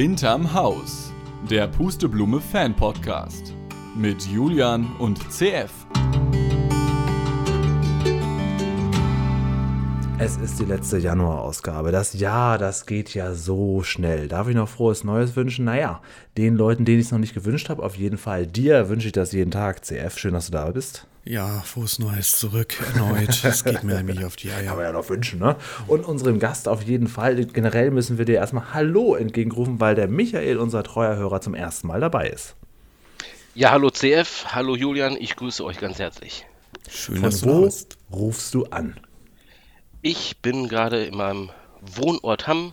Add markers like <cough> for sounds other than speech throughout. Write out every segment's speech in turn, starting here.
Hinterm Haus, der Pusteblume Fan Podcast mit Julian und CF. Es ist die letzte Januarausgabe. Das Jahr, das geht ja so schnell. Darf ich noch frohes Neues wünschen? Naja, den Leuten, denen ich es noch nicht gewünscht habe, auf jeden Fall dir wünsche ich das jeden Tag. CF, schön, dass du da bist. Ja, frohes Neues zurück erneut. <laughs> Das geht mir nämlich auf die Eier. Kann man ja noch wünschen, ne? Und unserem Gast auf jeden Fall. Generell müssen wir dir erstmal Hallo entgegenrufen, weil der Michael, unser treuer Hörer, zum ersten Mal dabei ist. Ja, hallo CF, hallo Julian, ich grüße euch ganz herzlich. Schön, Von dass du wo da bist. rufst du an? Ich bin gerade in meinem Wohnort Hamm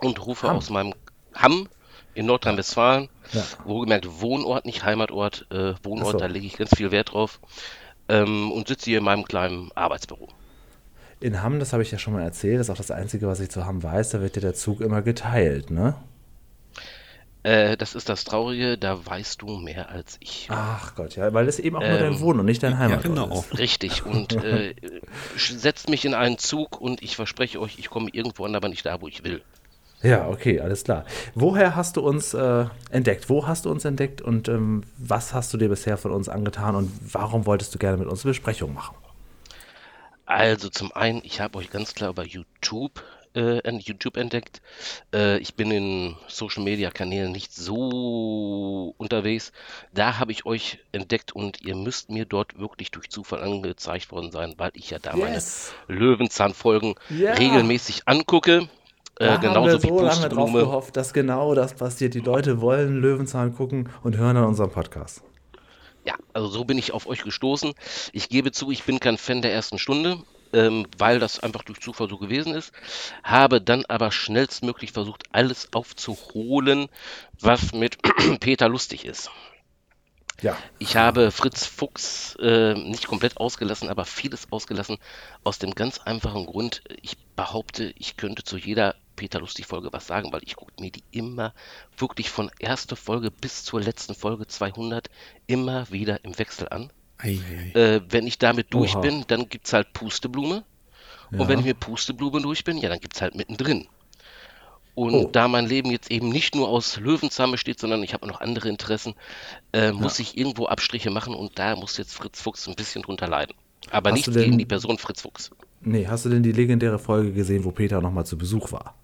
und rufe Hamm. aus meinem Hamm in Nordrhein-Westfalen. Ja. Wohlgemerkt Wohnort, nicht Heimatort. Äh, Wohnort, so. da lege ich ganz viel Wert drauf. Ähm, und sitze hier in meinem kleinen Arbeitsbüro. In Hamm, das habe ich ja schon mal erzählt, das ist auch das Einzige, was ich zu Hamm weiß, da wird dir der Zug immer geteilt, ne? Äh, das ist das Traurige, da weißt du mehr als ich. Ach Gott, ja, weil es eben auch nur Ähm, dein Wohn- und nicht dein Heimatort genau. ist. Richtig. <laughs> Und äh, setzt mich in einen Zug und ich verspreche euch, ich komme irgendwo an, aber nicht da, wo ich will. Ja, okay, alles klar. Woher hast du uns äh, entdeckt? Wo hast du uns entdeckt und ähm, was hast du dir bisher von uns angetan und warum wolltest du gerne mit uns eine Besprechung machen? Also zum einen, ich habe euch ganz klar über YouTube, äh, YouTube entdeckt. Äh, ich bin in Social Media Kanälen nicht so unterwegs. Da habe ich euch entdeckt und ihr müsst mir dort wirklich durch Zufall angezeigt worden sein, weil ich ja da Yes. meine Löwenzahn-Folgen Ja. regelmäßig angucke. Da Äh, haben wir genauso so lange drauf Pusteblume. gehofft, dass genau das passiert. Die Leute wollen Löwenzahn gucken und hören dann unseren Podcast. Ja, also so bin ich auf euch gestoßen. Ich gebe zu, ich bin kein Fan der ersten Stunde, ähm, weil das einfach durch Zufall so gewesen ist. Habe dann aber schnellstmöglich versucht, alles aufzuholen, was mit <clears throat> Peter lustig ist. Ja, Ich habe Fritz Fuchs äh, nicht komplett ausgelassen, aber vieles ausgelassen. Aus dem ganz einfachen Grund, ich behaupte, ich könnte zu jeder Peter Lustig-Folge was sagen, weil ich gucke mir die immer wirklich von erster Folge bis zur letzten Folge 200 immer wieder im Wechsel an. Ei, ei. Äh, wenn ich damit durch Oha. bin, dann gibt es halt Pusteblume. Ja. Und wenn ich mit Pusteblume durch bin, ja, dann gibt es halt mittendrin. Und Oh. da mein Leben jetzt eben nicht nur aus Löwenzahn besteht, sondern ich habe noch andere Interessen, äh, muss ich irgendwo Abstriche machen und da muss jetzt Fritz Fuchs ein bisschen drunter leiden. Aber Hast nicht denn- gegen die Person Fritz Fuchs. nee, hast du denn die legendäre Folge gesehen, wo Peter nochmal zu Besuch war?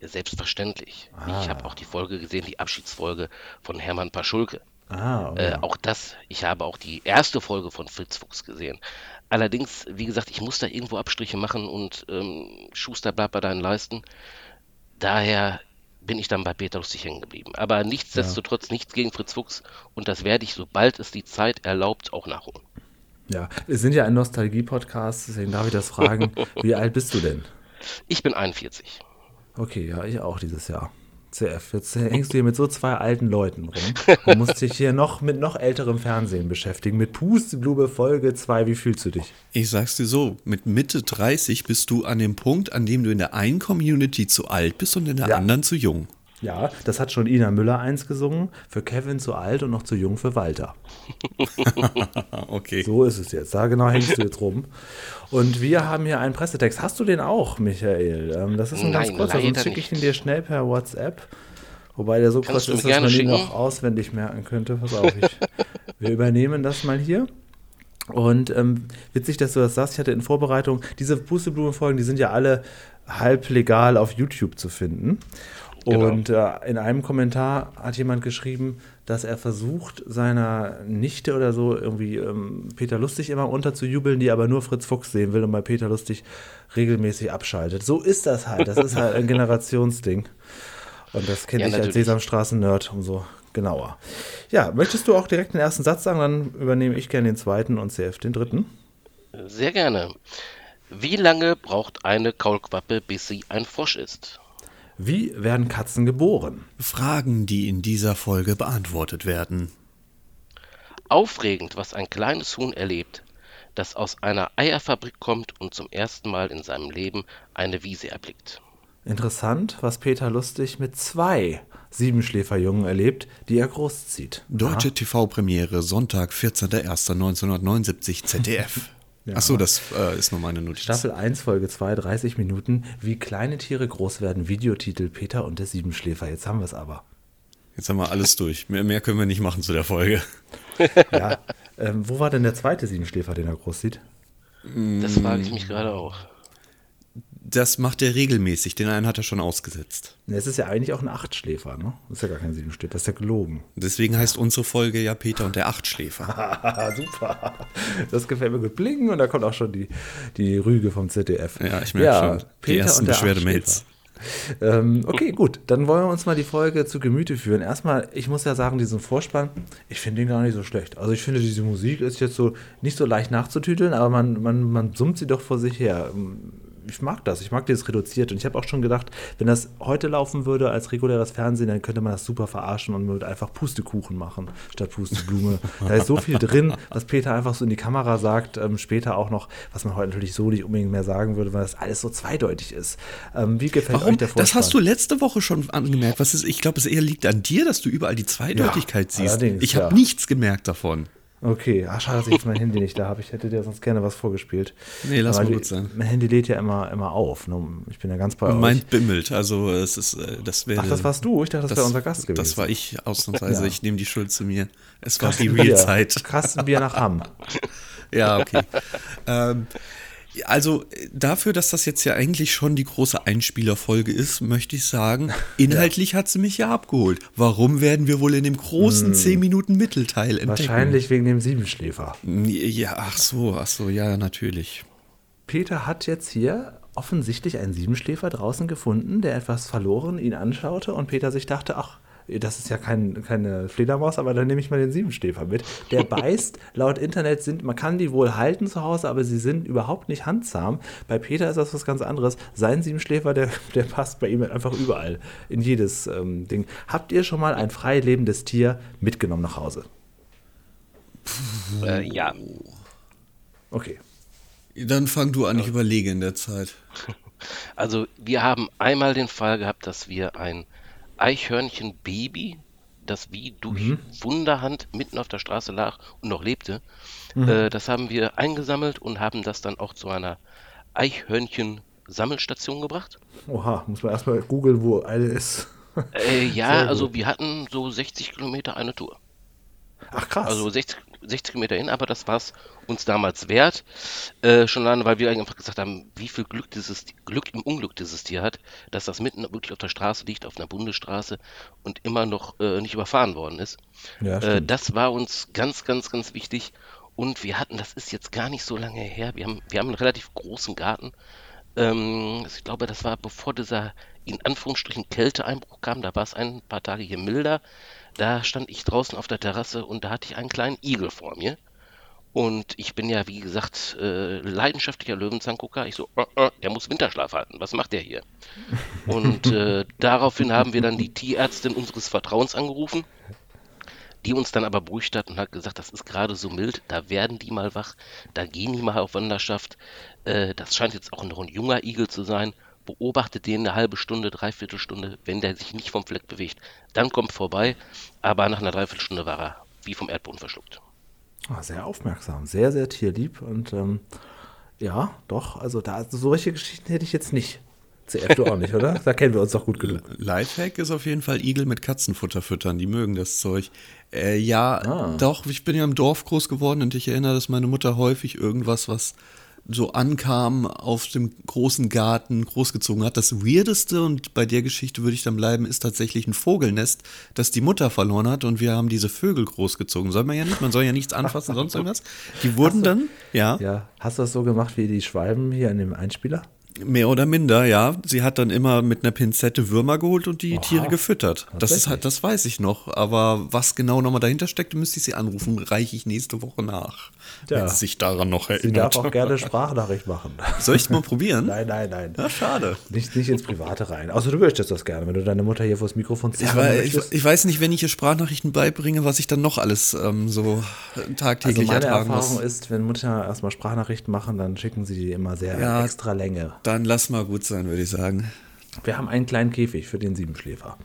Ja, selbstverständlich. Ah. Ich habe auch die Folge gesehen, die Abschiedsfolge von Hermann Paschulke. Ah, okay. Äh, auch das, ich habe auch die erste Folge von Fritz Fuchs gesehen. Allerdings, wie gesagt, ich muss da irgendwo Abstriche machen und ähm, Schuster bleibt bei deinen Leisten. Daher bin ich dann bei Peter Lustig hängen geblieben. Aber nichtsdestotrotz nichts gegen Fritz Fuchs und das werde ich, sobald es die Zeit erlaubt, auch nachholen. ja, wir sind ja ein Nostalgie-Podcast, deswegen darf ich das fragen. <laughs> Wie alt bist du denn? Ich bin 41. Okay, ja, ich auch dieses Jahr. CF, jetzt hängst du hier mit so zwei alten Leuten rum und musst dich hier noch mit noch älterem Fernsehen beschäftigen. Mit Pusteblume Folge 2, wie fühlst du dich? Ich sag's dir so, mit Mitte 30 bist du an dem Punkt, an dem du in der einen Community zu alt bist und in der Ja. anderen zu jung. Ja, das hat schon Ina Müller eins gesungen. Für Kevin zu alt und noch zu jung für Walter. <laughs> Okay. So ist es jetzt. Da genau hängst du jetzt rum. Und wir haben hier einen Pressetext. Hast du den auch, Michael? Ähm, das ist ein ganz Nein, kurzer, sonst schicke ich ihn dir schnell per WhatsApp. Wobei der so kurz Kannst ist, dass man ihn noch auswendig merken könnte. Pass auf, ich, wir übernehmen das mal hier. Und ähm, witzig, dass du das sagst. Ich hatte in Vorbereitung, diese Pusteblumenfolgen, die sind ja alle halb legal auf YouTube zu finden. Genau. Und äh, in einem Kommentar hat jemand geschrieben, dass er versucht, seiner Nichte oder so irgendwie ähm, Peter Lustig immer unterzujubeln, die aber nur Fritz Fuchs sehen will und bei Peter Lustig regelmäßig abschaltet. So ist das halt. Das ist halt ein <laughs> Generationsding. Und das kenne Ja, ich als natürlich. Sesamstraßen-Nerd umso genauer. Ja, möchtest du auch direkt den ersten Satz sagen? Dann übernehme ich gerne den zweiten und CF den dritten. Sehr gerne. Wie lange braucht eine Kaulquappe, bis sie ein Frosch ist? Wie werden Katzen geboren? Fragen, die in dieser Folge beantwortet werden. Aufregend, was ein kleines Huhn erlebt, das aus einer Eierfabrik kommt und zum ersten Mal in seinem Leben eine Wiese erblickt. Interessant, was Peter Lustig mit zwei Siebenschläferjungen erlebt, die er großzieht. Deutsche TV-Premiere, Sonntag, 14.01.1979, ZDF. <laughs> Ach so, das äh, ist nur meine Notiz. Staffel 1, Folge 2, 30 Minuten. Wie kleine Tiere groß werden. Videotitel Peter und der Siebenschläfer. Jetzt haben wir es aber. Jetzt haben wir alles durch. Mehr, mehr können wir nicht machen zu der Folge. <laughs> Ja. ähm, wo war denn der zweite Siebenschläfer, den er groß sieht? Das frage ich mich gerade auch. Das macht er regelmäßig. Den einen hat er schon ausgesetzt. Es ist ja eigentlich auch ein Achtschläfer, ne? Das ist ja gar kein Siebenschläfer, das ist ja gelogen. Deswegen heißt unsere Folge ja Peter und der Achtschläfer. <laughs> Super. Das gefällt mir gut. Bling und da kommt auch schon die, die Rüge vom ZDF. Ja, ich merke schon. Die ersten und der Beschwerdemails. Ähm, okay, gut. Dann wollen wir uns mal die Folge zu Gemüte führen. Erstmal, ich muss ja sagen, diesen Vorspann, ich finde den gar nicht so schlecht. Also ich finde, diese Musik ist jetzt so nicht so leicht nachzutüteln, aber man, man, man summt sie doch vor sich her. Ich mag das, ich mag dieses reduziert und ich habe auch schon gedacht, wenn das heute laufen würde als reguläres Fernsehen, dann könnte man das super verarschen und würde einfach Pustekuchen machen statt Pusteblume. da ist so viel drin, was Peter einfach so in die Kamera sagt, ähm, später auch noch, was man heute natürlich so nicht unbedingt mehr sagen würde, weil das alles so zweideutig ist. Ähm, wie gefällt Warum? euch der Vorspann? Das hast du letzte Woche schon angemerkt. Was ist, ich glaube, es eher liegt an dir, dass du überall die Zweideutigkeit Ja, siehst. Ich habe ja. nichts gemerkt davon. Okay, ach schade, dass ich jetzt mein Handy nicht da habe. Ich hätte dir sonst gerne was vorgespielt. Nee, lass Aber mal die- gut sein. Mein Handy lädt ja immer, immer auf. ne? Ich bin ja ganz bei euch. Mein bimmelt. Also es ist, äh, das wäre. Ach, das warst du? Ich dachte, das, wäre unser Gast gewesen. Das war ich ausnahmsweise. Ja. Ich nehme die Schuld zu mir. Es war die Kastenbier. Real-Zeit. Kastenbier nach Hamm. <laughs> Ja, okay. ähm, also äh, dafür, dass das jetzt ja eigentlich schon die große Einspielerfolge ist, möchte ich sagen, <laughs> inhaltlich hat sie mich ja abgeholt. Warum werden wir wohl in dem großen 10 Minuten Mittelteil entdecken? Wahrscheinlich wegen dem Siebenschläfer. Ja, ach so, ach so, ja, natürlich. Peter hat jetzt hier offensichtlich einen Siebenschläfer draußen gefunden, der etwas verloren ihn anschaute und Peter sich dachte, ach, das ist ja kein, keine Fledermaus, aber dann nehme ich mal den Siebenschläfer mit. Der <laughs> beißt, laut Internet sind, man kann die wohl halten zu Hause, aber sie sind überhaupt nicht handzahm. Bei Peter ist das was ganz anderes. Sein Siebenschläfer, der, der passt bei ihm einfach überall, in jedes ähm, Ding. Habt ihr schon mal ein frei lebendes Tier mitgenommen nach Hause? Äh, ja, Okay. Dann fang du an, ich überlege in der Zeit. <laughs> also wir haben einmal den Fall gehabt, dass wir ein Eichhörnchen-Baby, das wie durch Wunderhand mitten auf der Straße lag und noch lebte, äh, das haben wir eingesammelt und haben das dann auch zu einer Eichhörnchen-Sammelstation gebracht. Oha, muss man erstmal googeln, wo eine ist. Äh, <laughs> ja, also wir hatten so 60 Kilometer eine Tour. Ach krass. Also 60, 60 Kilometer hin, aber das war es uns damals wert. Äh, schon alleine, weil wir einfach gesagt haben, wie viel Glück dieses Glück im Unglück dieses Tier hat, dass das mitten wirklich auf der Straße liegt, auf einer Bundesstraße und immer noch äh, nicht überfahren worden ist. ja, Äh, das war uns ganz, ganz, ganz wichtig. Und wir hatten, das ist jetzt gar nicht so lange her, wir haben, wir haben einen relativ großen Garten. Ähm, ich glaube, das war bevor dieser in Anführungsstrichen Kälteeinbruch kam, da war es ein paar Tage hier milder. Da stand ich draußen auf der Terrasse und da hatte ich einen kleinen Igel vor mir. Und ich bin ja, wie gesagt, äh, leidenschaftlicher Löwenzahngucker. Ich so, äh, äh, der muss Winterschlaf halten. Was macht der hier? <laughs> Und äh, daraufhin haben wir dann die Tierärztin unseres Vertrauens angerufen die uns dann aber beruhigt hat und hat gesagt, das ist gerade so mild, da werden die mal wach, da gehen die mal auf Wanderschaft. Äh, das scheint jetzt auch noch ein junger Igel zu sein. Beobachtet den eine halbe Stunde, dreiviertel Stunde, wenn der sich nicht vom Fleck bewegt. Dann kommt vorbei, aber nach einer Dreiviertelstunde war er wie vom Erdboden verschluckt. Ah, sehr aufmerksam, sehr, sehr tierlieb und ähm, ja, doch, also da solche Geschichten hätte ich jetzt nicht. CF, du auch nicht, oder? Da kennen wir uns doch gut genug. <laughs> Lifehack ist auf jeden Fall Igel mit Katzenfutter füttern. Die mögen das Zeug. Äh, ja, doch, ich bin ja im Dorf groß geworden und ich erinnere, dass meine Mutter häufig irgendwas, was so ankam, auf dem großen Garten großgezogen hat. Das Weirdeste, und bei der Geschichte würde ich dann bleiben, ist tatsächlich ein Vogelnest, das die Mutter verloren hat und wir haben diese Vögel großgezogen. Soll man ja nicht, man soll ja nichts anfassen, sonst <laughs> irgendwas. Die wurden dann, ja, Ja, hast du das so gemacht wie die Schwalben hier in dem Einspieler? Mehr oder minder, ja. Sie hat dann immer mit einer Pinzette Würmer geholt und die Oha, Tiere gefüttert. Das ist halt, das weiß ich noch. Aber was genau nochmal dahinter steckt, müsste ich sie anrufen, reiche ich nächste Woche nach. Ja. Wenn sie sich daran noch Sie erinnert. darf auch gerne Sprachnachricht machen. <laughs> Soll ich es mal probieren? <laughs> Nein, nein, nein. Ja, schade. Nicht, nicht ins Private rein. Außer du möchtest das gerne, wenn du deine Mutter hier vors Mikrofon ziehst. Ja, ich, ich weiß nicht, wenn ich ihr Sprachnachrichten beibringe, was ich dann noch alles ähm, so also tagtäglich meine ertragen Erfahrung muss. ist, wenn Mutter erstmal Sprachnachrichten machen, dann schicken sie die immer sehr Ja. extra Länge. Dann lass mal gut sein, würde ich sagen. Wir haben einen kleinen Käfig für den Siebenschläfer.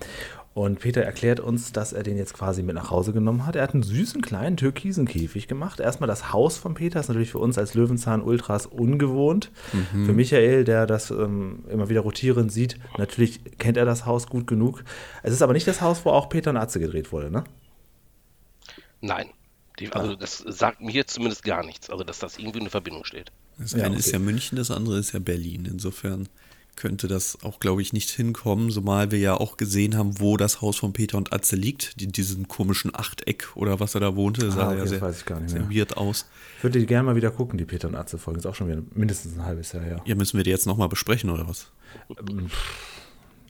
Und Peter erklärt uns, dass er den jetzt quasi mit nach Hause genommen hat. Er hat einen süßen kleinen türkisen Käfig gemacht. Erstmal das Haus von Peter ist natürlich für uns als Löwenzahn-Ultras ungewohnt. Mhm. Für Michael, der das ähm, immer wieder rotierend sieht, natürlich kennt er das Haus gut genug. Es ist aber nicht das Haus, wo auch Peter und Atze gedreht wurde, ne? Nein. Die, also das sagt mir zumindest gar nichts, also dass das irgendwie in Verbindung steht. Das eine ja, okay. ist ja München, das andere ist ja Berlin. Insofern könnte das auch, glaube ich, nicht hinkommen, zumal wir ja auch gesehen haben, wo das Haus von Peter und Atze liegt, in diesem komischen Achteck oder was er da wohnte. Das ah, sah ja sehr, weiß ich gar nicht mehr. weird aus. Ich würde die gerne mal wieder gucken, die Peter und Atze-Folge. Ist auch schon wieder mindestens ein halbes Jahr her. Ja, müssen wir die jetzt nochmal besprechen oder was? Ähm,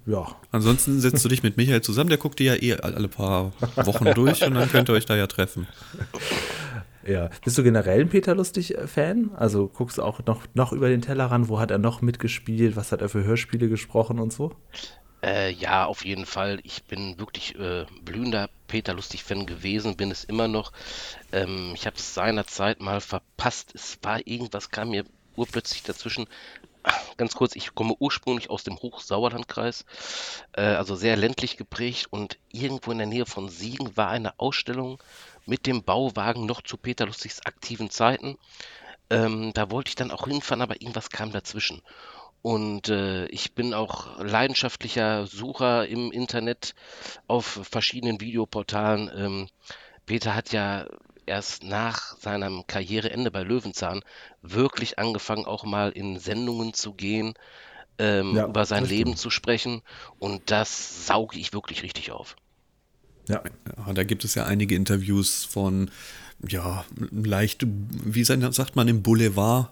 ja. Ansonsten setzt du dich mit Michael zusammen, der guckt die ja eh alle paar Wochen durch und dann könnt ihr euch da ja treffen. <laughs> Ja. Bist du generell ein Peter Lustig-Fan? Also guckst du auch noch, noch über den Teller ran? Wo hat er noch mitgespielt? Was hat er für Hörspiele gesprochen und so? Äh, ja, auf jeden Fall. Ich bin wirklich äh, blühender Peter Lustig-Fan gewesen, bin es immer noch. Ähm, ich habe es seinerzeit mal verpasst. Es war irgendwas, kam mir urplötzlich dazwischen. Ganz kurz, ich komme ursprünglich aus dem Hochsauerlandkreis, äh, also sehr ländlich geprägt und irgendwo in der Nähe von Siegen war eine Ausstellung mit dem Bauwagen noch zu Peter Lustigs aktiven Zeiten. Ähm, da wollte ich dann auch hinfahren, aber irgendwas kam dazwischen. Und äh, ich bin auch leidenschaftlicher Sucher im Internet auf verschiedenen Videoportalen. Ähm, Peter hat ja erst nach seinem Karriereende bei Löwenzahn wirklich angefangen, auch mal in Sendungen zu gehen, ähm, ja, über sein Leben zu sprechen. Und das sauge ich wirklich richtig auf. Ja. ja. Da gibt es ja einige Interviews von, ja, leicht, wie sagt man im Boulevard?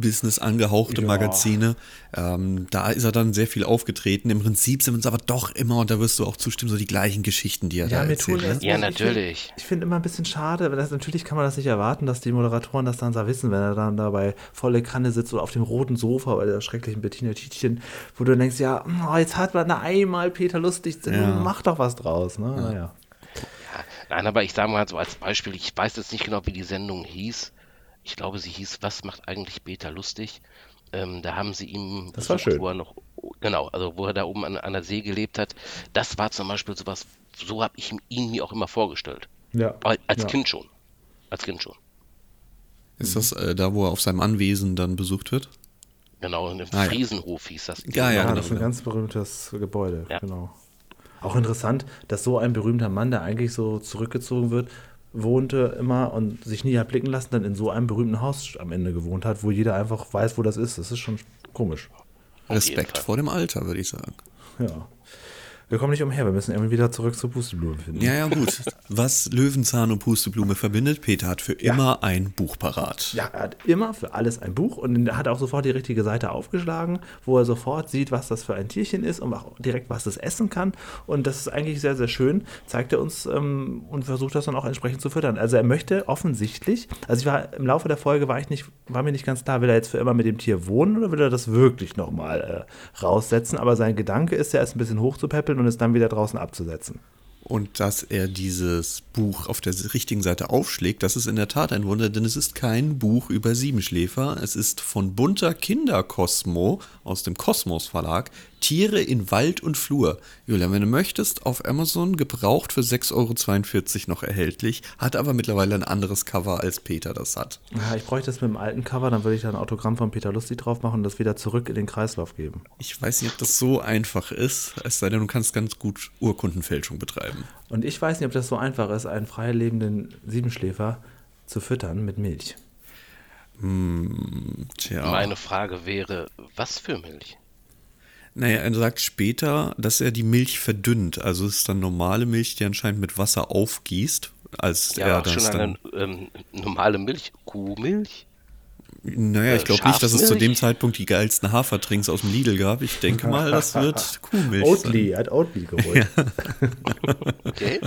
Business angehauchte ja. Magazine. Ähm, da ist er dann sehr viel aufgetreten. Im Prinzip sind es aber doch immer, und da wirst du auch zustimmen, so die gleichen Geschichten, die er ja, da erzählt. Ne? Ja, natürlich. Ich finde find immer ein bisschen schade, das, natürlich kann man das nicht erwarten, dass die Moderatoren das dann so wissen, wenn er dann dabei volle Kanne sitzt oder auf dem roten Sofa bei der schrecklichen Bettina Tietchen, wo du denkst, ja, oh, jetzt hat man da einmal Peter lustig, ja. mach doch was draus. Ne? Ja. Naja. Nein, aber ich sage mal so als Beispiel, ich weiß jetzt nicht genau, wie die Sendung hieß. Ich glaube, sie hieß Was macht eigentlich Peter lustig? Ähm, da haben sie ihm, das war schön. wo er noch, genau, also wo er da oben an, an der See gelebt hat. Das war zum Beispiel sowas, so habe ich ihn mir auch immer vorgestellt. Ja. Als ja. Kind schon. Als Kind schon. Ist das äh, da, wo er auf seinem Anwesen dann besucht wird? Genau, in dem ah, Friesenhof ja. hieß das. Ja, ja, genau, das ist ein ganz berühmtes Gebäude, ja. genau. Auch interessant, dass so ein berühmter Mann, der eigentlich so zurückgezogen wird, wohnte immer und sich nie hat blicken lassen, dann in so einem berühmten Haus am Ende gewohnt hat, wo jeder einfach weiß, wo das ist. Das ist schon komisch. Respekt vor dem Alter, würde ich sagen. Ja. Wir kommen nicht umher, wir müssen irgendwie wieder zurück zur Pusteblume finden. Ja, ja, gut. Was Löwenzahn und Pusteblume verbindet, Peter hat für ja. immer ein Buch parat. Ja, er hat immer für alles ein Buch und er hat auch sofort die richtige Seite aufgeschlagen, wo er sofort sieht, was das für ein Tierchen ist und auch direkt, was es essen kann. Und das ist eigentlich sehr, sehr schön, zeigt er uns ähm, und versucht das dann auch entsprechend zu füttern. Also er möchte offensichtlich, also ich war im Laufe der Folge war ich nicht, war mir nicht ganz klar, will er jetzt für immer mit dem Tier wohnen oder will er das wirklich nochmal äh, raussetzen? Aber sein Gedanke ist ja, es ein bisschen hochzupäppeln und es dann wieder draußen abzusetzen. Und dass er dieses Buch auf der richtigen Seite aufschlägt, das ist in der Tat ein Wunder, denn es ist kein Buch über Siebenschläfer. Es ist von bunter Kinderkosmo aus dem Kosmos Verlag. Tiere in Wald und Flur. Julian, wenn du möchtest, auf Amazon gebraucht für 6,42 Euro noch erhältlich, hat aber mittlerweile ein anderes Cover, als Peter das hat. Ja, ich bräuchte das mit dem alten Cover, dann würde ich da ein Autogramm von Peter Lustig drauf machen und das wieder zurück in den Kreislauf geben. Ich weiß nicht, ob das so einfach ist, es sei denn, du kannst ganz gut Urkundenfälschung betreiben. Und ich weiß nicht, ob das so einfach ist, einen freilebenden Siebenschläfer zu füttern mit Milch. Hm, tja. Meine Frage wäre, was für Milch? Naja, er sagt später, dass er die Milch verdünnt. Also es ist dann normale Milch, die anscheinend mit Wasser aufgießt. Als ja, er das schon dann, eine ähm, normale Milch, Kuhmilch? Naja, ich glaube nicht, dass es zu dem Zeitpunkt die geilsten Hafertrinks aus dem Lidl gab. Ich denke <laughs> mal, das wird Kuhmilch. Oatly, er hat Oatly geholt. Ja. <laughs> okay.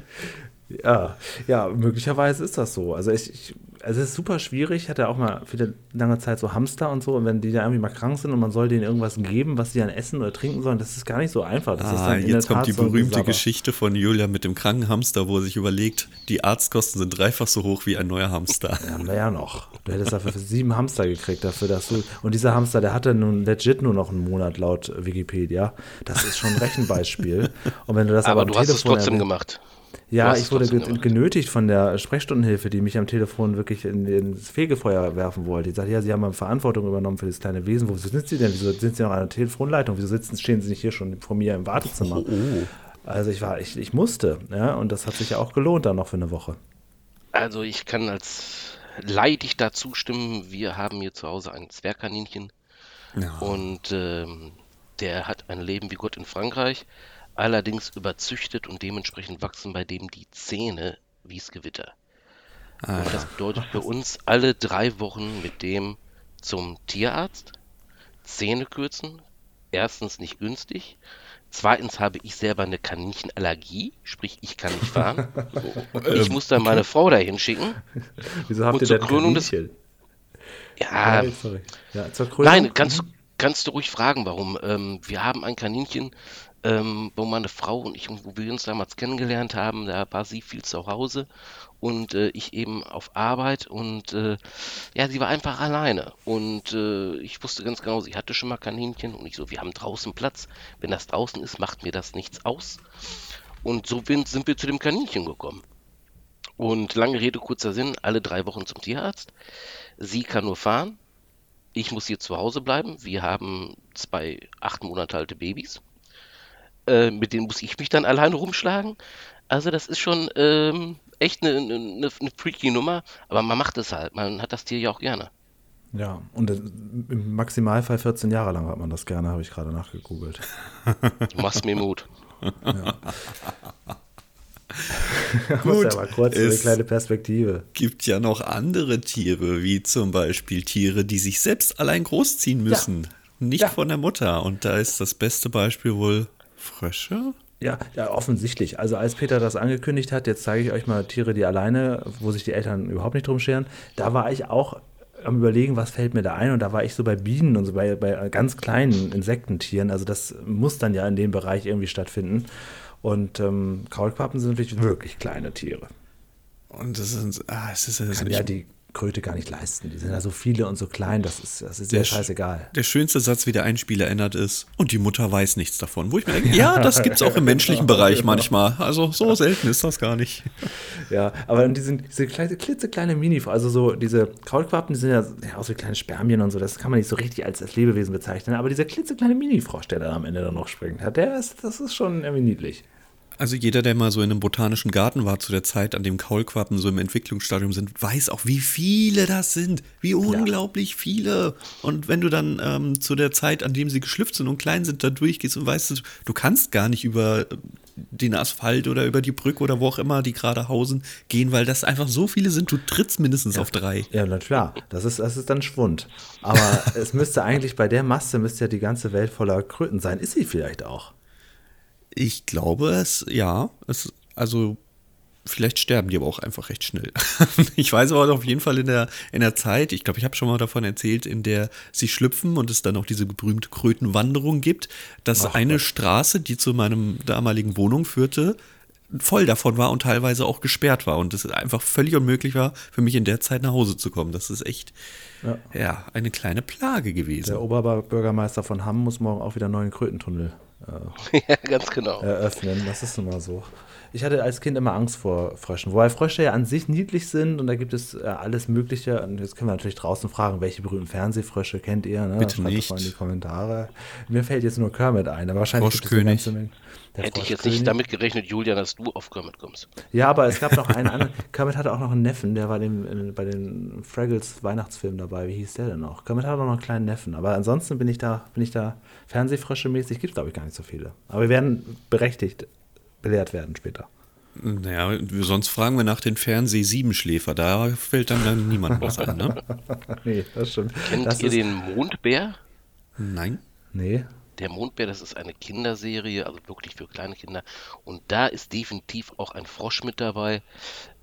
Ja, ja, möglicherweise ist das so. Also ich, ich es ist super schwierig. Ich hatte auch mal viele lange Zeit so Hamster und so. Und wenn die da irgendwie mal krank sind und man soll denen irgendwas geben, was sie dann essen oder trinken sollen, das ist gar nicht so einfach. Das ah, jetzt kommt die berühmte so Geschichte von Julia mit dem kranken Hamster, wo er sich überlegt, die Arztkosten sind dreifach so hoch wie ein neuer Hamster. Ja, haben wir ja noch. Du hättest dafür sieben Hamster gekriegt, dafür, dass du. Und dieser Hamster, der hatte nun legit nur noch einen Monat laut Wikipedia. Das ist schon ein Rechenbeispiel. und wenn du das aber, aber du hast es trotzdem gemacht. Ja, ich wurde genötigt von der Sprechstundenhilfe, die mich am Telefon wirklich in, ins Fegefeuer werfen wollte. Die sagte, ja, Sie haben mal Verantwortung übernommen für das kleine Wesen. Wieso sind Sie denn? Wieso sind Sie noch an der Telefonleitung? Wieso sitzen, stehen Sie nicht hier schon vor mir im Wartezimmer? Oh, oh. Also ich war, ich, ich musste, ja, und das hat sich ja auch gelohnt dann noch für eine Woche. Also ich kann als leidig dazu stimmen, wir haben hier zu Hause ein Zwergkaninchen ja. und ähm, der hat ein Leben wie Gott in Frankreich allerdings überzüchtet und dementsprechend wachsen bei dem die Zähne wie es Gewitter. Ah, und das bedeutet für uns alle drei Wochen mit dem zum Tierarzt, Zähne kürzen, erstens nicht günstig, zweitens habe ich selber eine Kaninchenallergie, sprich ich kann nicht fahren. <laughs> ich muss dann meine Frau dahin schicken. Wieso habt und ihr denn Krönung des ja, ja, zur Krönung? Nein, kannst, du kannst du ruhig fragen, warum. Ähm, wir haben ein Kaninchen, ähm, wo meine Frau und ich, wo wir uns damals kennengelernt haben, da war sie viel zu Hause und äh, ich eben auf Arbeit und äh, ja, sie war einfach alleine und äh, ich wusste ganz genau, sie hatte schon mal Kaninchen und ich so, wir haben draußen Platz, wenn das draußen ist, macht mir das nichts aus und so sind wir zu dem Kaninchen gekommen. Und lange Rede, kurzer Sinn, alle drei Wochen zum Tierarzt. Sie kann nur fahren. Ich muss hier zu Hause bleiben. Wir haben zwei acht Monate alte Babys. Äh, mit denen muss ich mich dann alleine rumschlagen. Also das ist schon ähm, echt eine, eine, eine freaky Nummer, aber man macht es halt. Man hat das Tier ja auch gerne. Ja, und im Maximalfall 14 Jahre lang hat man das gerne, habe ich gerade nachgegoogelt. Du machst mir Mut. Ja. <laughs> Gut, ja mal kurz eine kleine Perspektive. gibt ja noch andere Tiere, wie zum Beispiel Tiere, die sich selbst allein großziehen müssen. Ja. Nicht ja. von der Mutter. Und da ist das beste Beispiel wohl Frösche? Ja, ja, offensichtlich. Also als Peter das angekündigt hat, jetzt zeige ich euch mal Tiere, die alleine, wo sich die Eltern überhaupt nicht drum scheren. Da war ich auch am überlegen, was fällt mir da ein und da war ich so bei Bienen und so bei, bei ganz kleinen Insektentieren. Also das muss dann ja in dem Bereich irgendwie stattfinden. Und ähm, Kaulquappen sind natürlich wirklich kleine Tiere. Und das sind, ah, es ist, es ist ja die Kröte gar nicht leisten. Die sind ja so viele und so klein, das ist, das ist sehr scheißegal. Der schönste Satz, wie der Einspieler ändert, ist, und die Mutter weiß nichts davon. Wo ich mir denke, <laughs> ja, das gibt es auch im menschlichen Bereich manchmal. Also so selten ist das gar nicht. <laughs> Ja, aber diese, diese kleine, klitzekleine Mini, also so diese Kaulquappen, die sind ja, ja auch so kleine Spermien und so, das kann man nicht so richtig als, als Lebewesen bezeichnen. Aber dieser klitzekleine Mini-Frosch, der dann am Ende dann noch springt, der ist, das ist schon irgendwie niedlich. Also jeder, der mal so in einem botanischen Garten war zu der Zeit, an dem Kaulquappen so im Entwicklungsstadium sind, weiß auch, wie viele das sind. Wie unglaublich ja. viele. Und wenn du dann ähm, zu der Zeit, an dem sie geschlüpft sind und klein sind, da durchgehst und weißt, du du kannst gar nicht über den Asphalt oder über die Brücke oder wo auch immer die gerade hausen gehen, weil das einfach so viele sind, du trittst mindestens ja. auf drei. Ja, na klar, das ist, das ist dann Schwund. Aber <laughs> es müsste eigentlich bei der Masse müsste ja die ganze Welt voller Kröten sein. Ist sie vielleicht auch? Ich glaube es, ja. Es, also vielleicht sterben die aber auch einfach recht schnell. <laughs> ich weiß aber auf jeden Fall in der, in der Zeit, ich glaube, ich habe schon mal davon erzählt, in der sie schlüpfen und es dann auch diese berühmte Krötenwanderung gibt, dass Ach, eine Gott. Straße, die zu meinem damaligen Wohnung führte, voll davon war und teilweise auch gesperrt war und es einfach völlig unmöglich war, für mich in der Zeit nach Hause zu kommen. Das ist echt ja, ja eine kleine Plage gewesen. Der Oberbürgermeister von Hamm muss morgen auch wieder einen neuen Krötentunnel äh, <laughs> ja, ganz genau. eröffnen. Das ist immer so. Ich hatte als Kind immer Angst vor Fröschen, wobei Frösche ja an sich niedlich sind und da gibt es äh, alles Mögliche. Und jetzt können wir natürlich draußen fragen, welche berühmten Fernsehfrösche kennt ihr? Ne? Bitte Schreibt nicht. Das mal in die Kommentare. Mir fällt jetzt nur Kermit ein, aber wahrscheinlich gibt es eine ganze Menge. Hätte ich jetzt nicht damit gerechnet, Julian, dass du auf Kermit kommst. Ja, aber es gab noch einen anderen. <laughs> Kermit hatte auch noch einen Neffen, der war dem, bei den Fraggles Weihnachtsfilmen dabei. Wie hieß der denn noch? Kermit hatte auch noch einen kleinen Neffen. Aber ansonsten bin ich da, bin ich da Fernsehfrösche mäßig. Gibt es, glaube ich, gar nicht so viele. Aber wir werden berechtigt belehrt werden später. Naja, sonst fragen wir nach den Fernseh-Siebenschläfer. Da fällt dann, dann niemand was ein, ne? <laughs> nee, das stimmt. Kennt das ihr den Mondbär? Nein. Nee. der Mondbär, das ist eine Kinderserie, also wirklich für kleine Kinder. Und da ist definitiv auch ein Frosch mit dabei.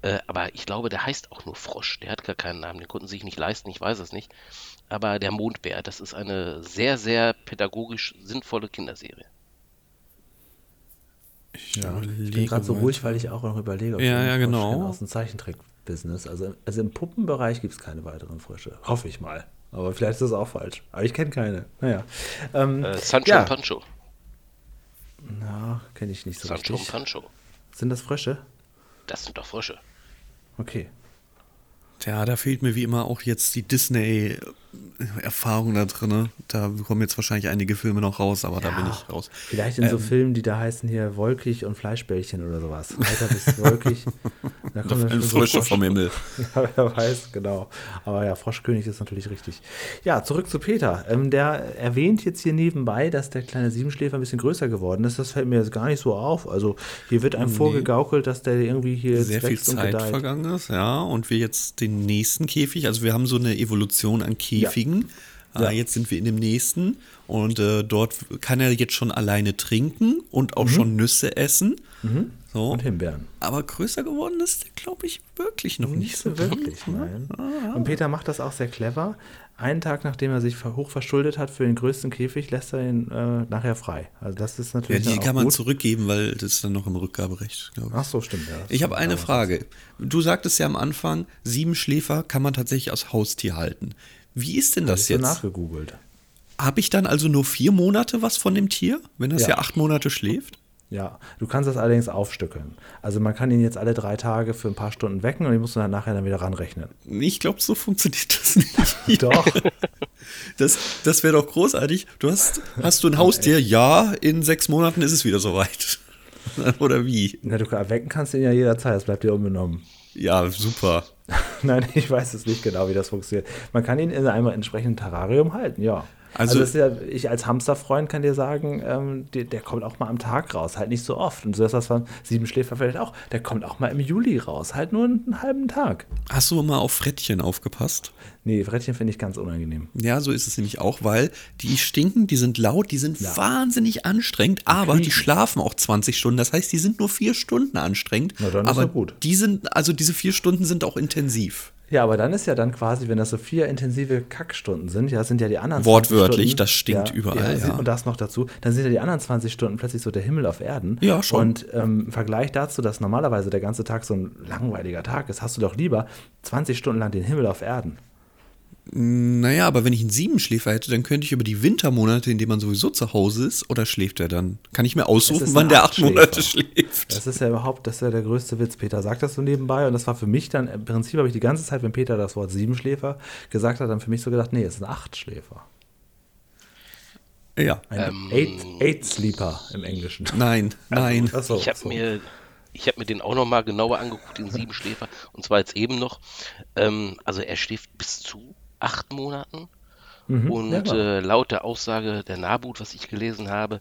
Äh, aber ich glaube, der heißt auch nur Frosch. Der hat gar keinen Namen. Den konnten sie sich nicht leisten, ich weiß es nicht. Aber der Mondbär, das ist eine sehr, sehr pädagogisch sinnvolle Kinderserie. Ich, ja, ich bin gerade so ruhig, weil ich auch noch überlege, ob ja, ja, genau. aus dem Zeichentrick-Business. Also, also im Puppenbereich gibt es keine weiteren Frösche. Hoffe ich mal. Aber vielleicht ist das auch falsch. Aber ich kenne keine. Naja. Ähm, äh, Sancho ja. und Pancho. Na, kenne ich nicht so Sancho richtig. und Pancho. Sind das Frösche? Das sind doch Frösche. Okay. Tja, da fehlt mir wie immer auch jetzt die Disney-Erfahrung da drin. Da kommen jetzt wahrscheinlich einige Filme noch raus, aber ja, da bin ich raus. Vielleicht in ähm, so Filmen, die da heißen hier Wolkig und Fleischbällchen oder sowas. Weiter bis wolkig. <laughs> Da kommt ein Frösche vom Himmel. <laughs> ja, wer weiß, genau. Aber ja, Froschkönig ist natürlich richtig. Ja, zurück zu Peter. Ähm, der erwähnt jetzt hier nebenbei, dass der kleine Siebenschläfer ein bisschen größer geworden ist. Das fällt mir jetzt gar nicht so auf. Also hier wird einem nee. vorgegaukelt, dass der irgendwie hier sehr viel Zeit vergangen ist, ja, und wir jetzt den den nächsten Käfig. Also wir haben so eine Evolution an Käfigen. Ja. Ja. Äh, jetzt sind wir in dem nächsten und äh, dort kann er jetzt schon alleine trinken und auch mhm. schon Nüsse essen. Mhm. So. Und Himbeeren. Aber größer geworden ist er, glaube ich, wirklich noch nicht, nicht so wirklich. Nein. Ah. Und Peter macht das auch sehr clever einen Tag nachdem er sich hoch verschuldet hat für den größten Käfig, lässt er ihn äh, nachher frei. Also das ist natürlich. Ja, die kann man gut. zurückgeben, weil das ist dann noch im Rückgaberecht, glaube ich. Ach so, stimmt. Ja, ich habe eine Frage. Du sagtest ja am Anfang, sieben Schläfer kann man tatsächlich aus Haustier halten. Wie ist denn das, das jetzt? Ich nachgegoogelt. Habe ich dann also nur vier Monate was von dem Tier, wenn das ja, ja acht Monate schläft? Ja, du kannst das allerdings aufstückeln. Also man kann ihn jetzt alle drei Tage für ein paar Stunden wecken und die musst du dann nachher dann wieder ranrechnen. Ich glaube, so funktioniert das nicht. <laughs> doch. Das, das wäre doch großartig. Du hast, hast du ein Haustier? Ja, in sechs Monaten ist es wieder soweit. <laughs> Oder wie? Na, du wecken kannst ihn ja jederzeit, das bleibt dir unbenommen. Ja, super. <laughs> Nein, ich weiß es nicht genau, wie das funktioniert. Man kann ihn in einem entsprechenden Terrarium halten, ja. Also, also ja, ich als Hamsterfreund kann dir sagen, ähm, der, der, kommt auch mal am Tag raus, halt nicht so oft. Und so ist das von Siebenschläfer vielleicht auch. Der kommt auch mal im Juli raus, halt nur einen halben Tag. Hast du mal auf Frettchen aufgepasst? Nee, Frettchen finde ich ganz unangenehm. Ja, so ist es nämlich auch, weil die stinken, die sind laut, die sind ja. wahnsinnig anstrengend, aber die schlafen auch 20 Stunden. Das heißt, die sind nur vier Stunden anstrengend. Na, dann aber ist gut. Die sind, also diese vier Stunden sind auch intensiv. Ja, aber dann ist ja dann quasi, wenn das so vier intensive Kackstunden sind, ja, sind ja die anderen Wortwörtlich, das stinkt ja, überall. Ja, Und das noch dazu, dann sind ja die anderen 20 Stunden plötzlich so der Himmel auf Erden. Ja, schon. Und ähm, im Vergleich dazu, dass normalerweise der ganze Tag so ein langweiliger Tag ist, hast du doch lieber 20 Stunden lang den Himmel auf Erden. Naja, aber wenn ich einen Siebenschläfer hätte, dann könnte ich über die Wintermonate, in denen man sowieso zu Hause ist, oder schläft er dann? Kann ich mir aussuchen, wann der acht Monate schläft? Das ist ja überhaupt, das ist ja der größte Witz. Peter sagt das so nebenbei und das war für mich dann, im Prinzip habe ich die ganze Zeit, wenn Peter das Wort Siebenschläfer gesagt hat, dann für mich so gedacht, nee, es ist ein Achtschläfer. Ja. Ein ähm, Eight, Eight Sleeper im Englischen. Nein, nein. Also, ich habe so. mir ich habe mir den auch nochmal genauer angeguckt, den Siebenschläfer, und zwar jetzt eben noch. Ähm, also er schläft bis zu acht Monaten. Mhm, und äh, laut der Aussage der Nabut, was ich gelesen habe,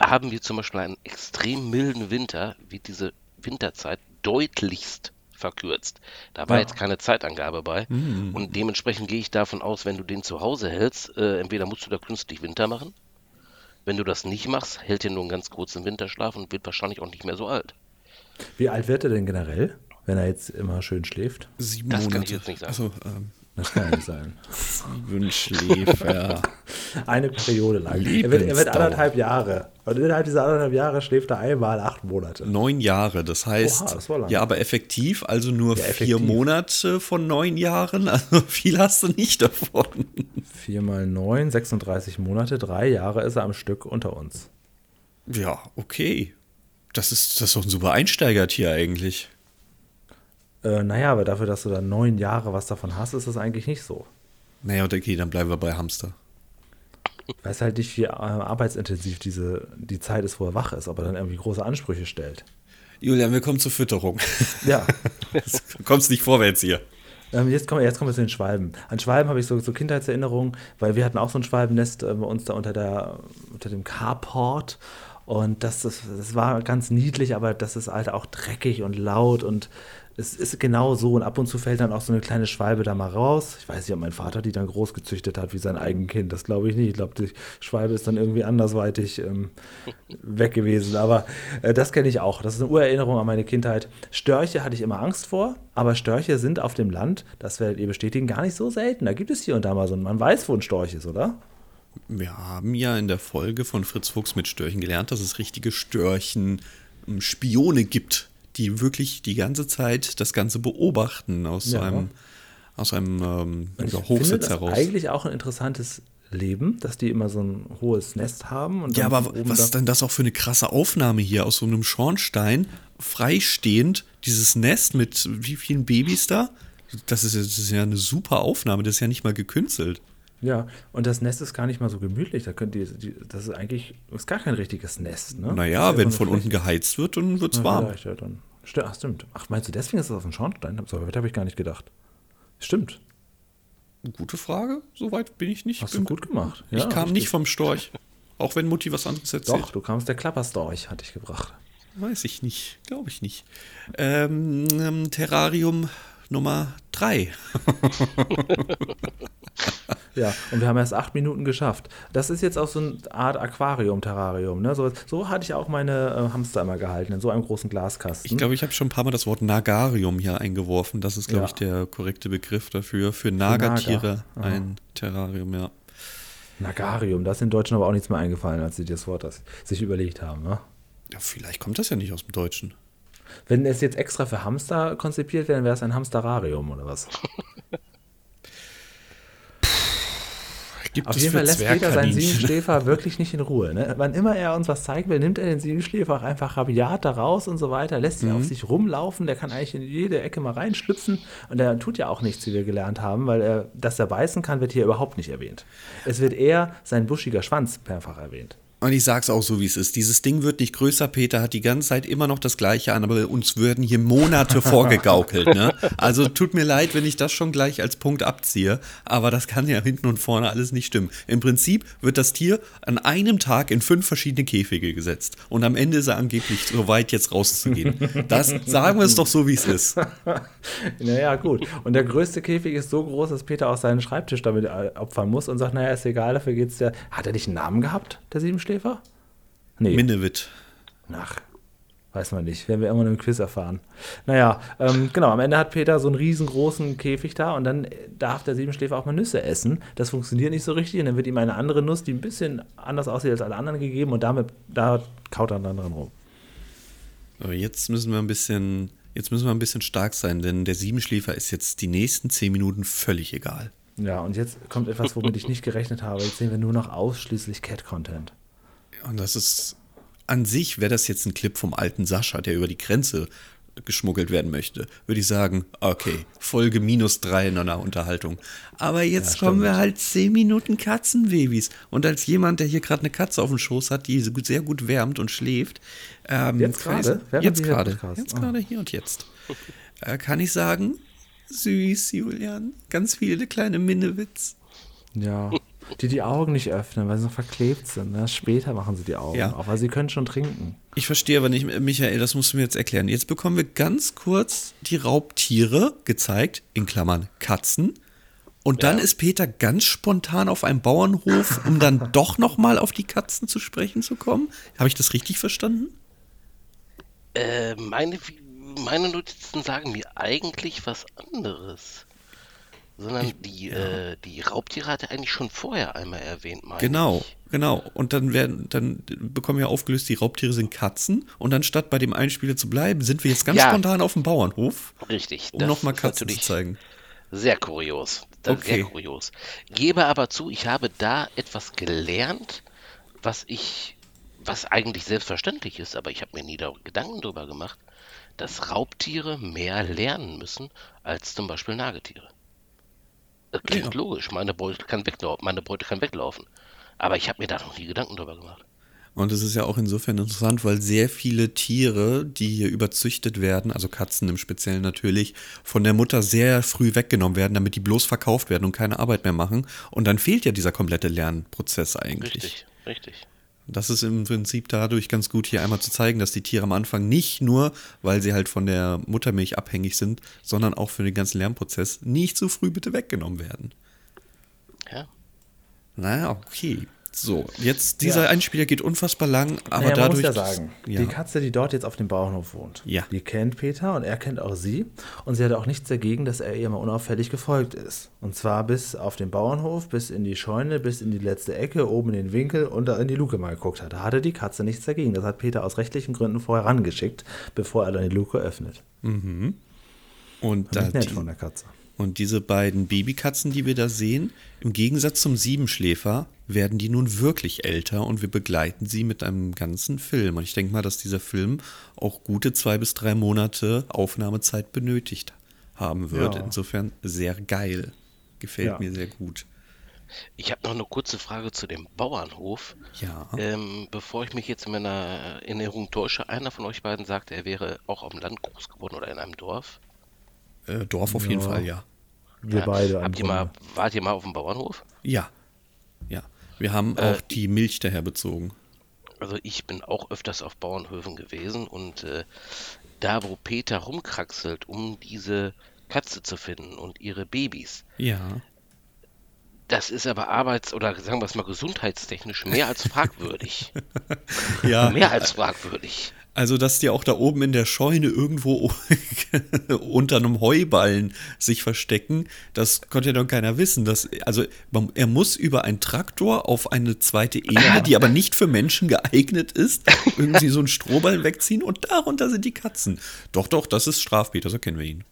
haben wir zum Beispiel einen extrem milden Winter, wie diese Winterzeit deutlichst verkürzt. Da war ja. jetzt keine Zeitangabe bei. Mhm. Und dementsprechend gehe ich davon aus, wenn du den zu Hause hältst, äh, entweder musst du da künstlich Winter machen. Wenn du das nicht machst, hält er nur einen ganz kurzen Winterschlaf und wird wahrscheinlich auch nicht mehr so alt. Wie alt wird er denn generell, wenn er jetzt immer schön schläft? Sieben das Monate. kann ich jetzt nicht sagen. Also, ähm, das kann ja nicht sein. <laughs> Wünschläfer. Eine Periode lang. Er wird, er wird, anderthalb Jahre. Und innerhalb dieser anderthalb Jahre schläft er einmal acht Monate. Neun Jahre, das heißt. Oha, das war lang. Ja, aber effektiv, also nur ja, effektiv. vier Monate von neun Jahren. <laughs> Also viel hast du nicht davon. Vier mal neun, 36 Monate, drei Jahre ist er am Stück unter uns. Ja, okay. Das ist, das ist doch ein super Einsteigertier eigentlich. Äh, naja, aber dafür, dass du dann neun Jahre was davon hast, ist das eigentlich nicht so. Naja, okay, dann bleiben wir bei Hamster. Ich weiß halt nicht, wie äh, arbeitsintensiv diese, die Zeit ist, wo er wach ist, ob er dann irgendwie große Ansprüche stellt. Julian, wir kommen zur Fütterung. <laughs> Ja. du <laughs> kommst nicht vorwärts hier. Ähm, jetzt, kommen, jetzt kommen wir zu den Schwalben. An Schwalben habe ich so, so Kindheitserinnerungen, weil wir hatten auch so ein Schwalbennest äh, bei uns da unter, der, unter dem Carport. Und das, das, das war ganz niedlich, aber das ist halt auch dreckig und laut und es ist genau so und ab und zu fällt dann auch so eine kleine Schwalbe da mal raus. Ich weiß nicht, ob mein Vater die dann groß gezüchtet hat wie sein eigenes Kind. Das glaube ich nicht. Ich glaube, die Schwalbe ist dann irgendwie andersweitig ähm, <laughs> weg gewesen. Aber äh, das kenne ich auch. Das ist eine Urerinnerung an meine Kindheit. Störche hatte ich immer Angst vor, aber Störche sind auf dem Land, das werdet ihr bestätigen, gar nicht so selten. Da gibt es hier und da mal so, man weiß, wo ein Storch ist, oder? Wir haben ja in der Folge von Fritz Fuchs mit Störchen gelernt, dass es richtige Störchen-Spione gibt die wirklich die ganze Zeit das Ganze beobachten aus ja. einem, aus einem ähm, Hochsitz das heraus. Eigentlich auch ein interessantes Leben, dass die immer so ein hohes Nest haben. ja, aber was ist denn das auch für eine krasse Aufnahme hier aus so einem Schornstein, freistehend, dieses Nest mit wie vielen Babys da? Das ist, das ist ja eine super Aufnahme, das ist ja nicht mal gekünstelt. Ja, und das Nest ist gar nicht mal so gemütlich. Da könnt ihr, die, das ist eigentlich ist gar kein richtiges Nest. Ne? Naja, wenn von unten geheizt wird, dann wird es warm. Ja, dann. Ach, stimmt. Ach, meinst du, deswegen ist das auf dem Schornstein? So weit habe ich gar nicht gedacht. Stimmt. Gute Frage. Soweit bin ich nicht. Hast du gut gemacht. Ja, ich kam richtig. nicht vom Storch. Auch wenn Mutti was anderes erzählt. Doch, du kamst der Klapperstorch, hatte ich gebracht. Weiß ich nicht. Glaube ich nicht. Ähm, ähm, Terrarium Nummer drei. <laughs> Ja, und wir haben erst acht Minuten geschafft. Das ist jetzt auch so eine Art Aquarium-Terrarium. Ne? So, so, hatte ich auch meine äh, Hamster immer gehalten, in so einem großen Glaskasten. Ich glaube, ich habe schon ein paar Mal das Wort Nagarium hier eingeworfen. Das ist, glaube ja. ich, der korrekte Begriff dafür. Für Nagatiere Naga. ein Terrarium, ja. Nagarium, da ist den Deutschen aber auch nichts mehr eingefallen, als sie das Wort das sich überlegt haben. Ne? Ja, vielleicht kommt das ja nicht aus dem Deutschen. Wenn es jetzt extra für Hamster konzipiert wäre, wäre es ein Hamsterarium oder was? Gibt Auf jeden Fall lässt Peter seinen Siebenschläfer <laughs> wirklich nicht in Ruhe. Ne? Wann immer er uns was zeigen will, nimmt er den Siebenschläfer auch einfach rabiat da raus und so weiter, lässt ihn mhm. auf sich rumlaufen. Der kann eigentlich in jede Ecke mal reinschlüpfen und der tut ja auch nichts, wie wir gelernt haben, weil er, dass er beißen kann, wird hier überhaupt nicht erwähnt. Es wird eher sein buschiger Schwanz mehrfach erwähnt. Und ich sag's auch so, wie es ist. Dieses Ding wird nicht größer. Peter hat die ganze Zeit immer noch das Gleiche an, aber uns würden hier Monate <laughs> vorgegaukelt. Ne? Also tut mir leid, wenn ich das schon gleich als Punkt abziehe, aber das kann ja hinten und vorne alles nicht stimmen. Im Prinzip wird das Tier an einem Tag in fünf verschiedene Käfige gesetzt und am Ende ist er angeblich so weit, jetzt rauszugehen. Das <laughs> sagen wir es doch so, wie es ist. <laughs> naja, gut. Und der größte Käfig ist so groß, dass Peter auch seinen Schreibtisch damit opfern muss und sagt, naja, ist egal, dafür geht's ja. Hat er nicht einen Namen gehabt, der sieben Schläfer? Nee. Minnewit. Ach, weiß man nicht. Werden wir irgendwann im Quiz erfahren. Naja, ähm, genau, am Ende hat Peter so einen riesengroßen Käfig da und dann darf der Siebenschläfer auch mal Nüsse essen. Das funktioniert nicht so richtig und dann wird ihm eine andere Nuss, die ein bisschen anders aussieht als alle anderen, gegeben und damit, da kaut er dann dran rum. Aber jetzt müssen wir ein bisschen, jetzt müssen wir ein bisschen stark sein, denn der Siebenschläfer ist jetzt die nächsten zehn Minuten völlig egal. Ja, und jetzt kommt etwas, womit ich nicht gerechnet habe. Jetzt sehen wir nur noch ausschließlich Cat-Content. Und das ist an sich, wäre das jetzt ein Clip vom alten Sascha, der über die Grenze geschmuggelt werden möchte, würde ich sagen, okay, Folge minus drei in einer Unterhaltung. Aber jetzt ja, kommen wir halt zehn Minuten Katzenbabys. Und als jemand, der hier gerade eine Katze auf dem Schoß hat, die sehr gut wärmt und schläft, ähm, jetzt gerade, jetzt gerade, jetzt oh. gerade hier und jetzt, äh, kann ich sagen, süß, Julian, ganz viele kleine Minnewitz. Ja, die die Augen nicht öffnen, weil sie noch verklebt sind. Ne? Später machen sie die Augen ja. auf, weil sie können schon trinken. Ich verstehe aber nicht, Michael, das musst du mir jetzt erklären. Jetzt bekommen wir ganz kurz die Raubtiere gezeigt, in Klammern Katzen. Und dann ja. ist Peter ganz spontan auf einem Bauernhof, um dann <laughs> doch noch mal auf die Katzen zu sprechen zu kommen. Habe ich das richtig verstanden? Äh, meine, meine Notizen sagen mir eigentlich was anderes sondern ich, die, ja. äh, die Raubtiere hat er eigentlich schon vorher einmal erwähnt, meine Genau, ich. genau. Und dann werden, dann bekommen wir aufgelöst, die Raubtiere sind Katzen. Und anstatt bei dem Einspieler zu bleiben, sind wir jetzt ganz ja. spontan auf dem Bauernhof. Richtig. Um nochmal Katzen zu zeigen. Sehr kurios. okay. Sehr kurios. Gebe aber zu, ich habe da etwas gelernt, was ich, was eigentlich selbstverständlich ist, aber ich habe mir nie da Gedanken drüber gemacht, dass Raubtiere mehr lernen müssen als zum Beispiel Nagetiere. Das klingt ja. logisch. Meine Beute kann weglaufen. Meine Beute kann weglaufen. Aber ich habe mir da noch nie Gedanken drüber gemacht. Und es ist ja auch insofern interessant, weil sehr viele Tiere, die hier überzüchtet werden, also Katzen im Speziellen natürlich, von der Mutter sehr früh weggenommen werden, damit die bloß verkauft werden und keine Arbeit mehr machen. Und dann fehlt ja dieser komplette Lernprozess eigentlich. Richtig, richtig. Das ist im Prinzip dadurch ganz gut, hier einmal zu zeigen, dass die Tiere am Anfang nicht nur, weil sie halt von der Muttermilch abhängig sind, sondern auch für den ganzen Lernprozess nicht zu früh bitte weggenommen werden. Ja. Naja, okay. So, jetzt dieser Ja. Einspieler geht unfassbar lang, aber naja, man dadurch. muss ja sagen, ja. die Katze, die dort jetzt auf dem Bauernhof wohnt, Ja. die kennt Peter und er kennt auch sie. Und sie hat auch nichts dagegen, dass er ihr mal unauffällig gefolgt ist. Und zwar bis auf den Bauernhof, bis in die Scheune, bis in die letzte Ecke, oben in den Winkel und da in die Luke mal geguckt hat. Da hatte die Katze nichts dagegen. Das hat Peter aus rechtlichen Gründen vorher rangeschickt, bevor er dann die Luke öffnet. und, da nett die, von der Katze. Und diese beiden Babykatzen, die wir da sehen, im Gegensatz zum Siebenschläfer, werden die nun wirklich älter und wir begleiten sie mit einem ganzen Film. Und ich denke mal, dass dieser Film auch gute zwei bis drei Monate Aufnahmezeit benötigt haben wird. Ja. Insofern sehr geil. Gefällt Ja. mir sehr gut. Ich habe noch eine kurze Frage zu dem Bauernhof. Ja. Ähm, bevor ich mich jetzt in meiner Erinnerung täusche, einer von euch beiden sagte, er wäre auch auf dem Land groß geworden oder in einem Dorf. Äh, Dorf auf jeden Ja. Fall, ja. Wir beide. im Habt ihr mal, wart ihr mal auf dem Bauernhof? Ja. Ja. Wir haben auch die Milch daher bezogen. Also ich bin auch öfters auf Bauernhöfen gewesen und äh, da, wo Peter rumkraxelt, um diese Katze zu finden und ihre Babys, Ja. das ist aber arbeits- oder sagen wir es mal gesundheitstechnisch mehr als fragwürdig. <laughs> Ja. mehr als fragwürdig. Also, dass die auch da oben in der Scheune irgendwo <laughs> unter einem Heuballen sich verstecken, das konnte ja doch keiner wissen. Das, also, man, er muss über einen Traktor auf eine zweite Ebene, die aber nicht für Menschen geeignet ist, irgendwie so einen Strohballen wegziehen und darunter sind die Katzen. Doch, doch, das ist Strafpeter, so kennen wir ihn.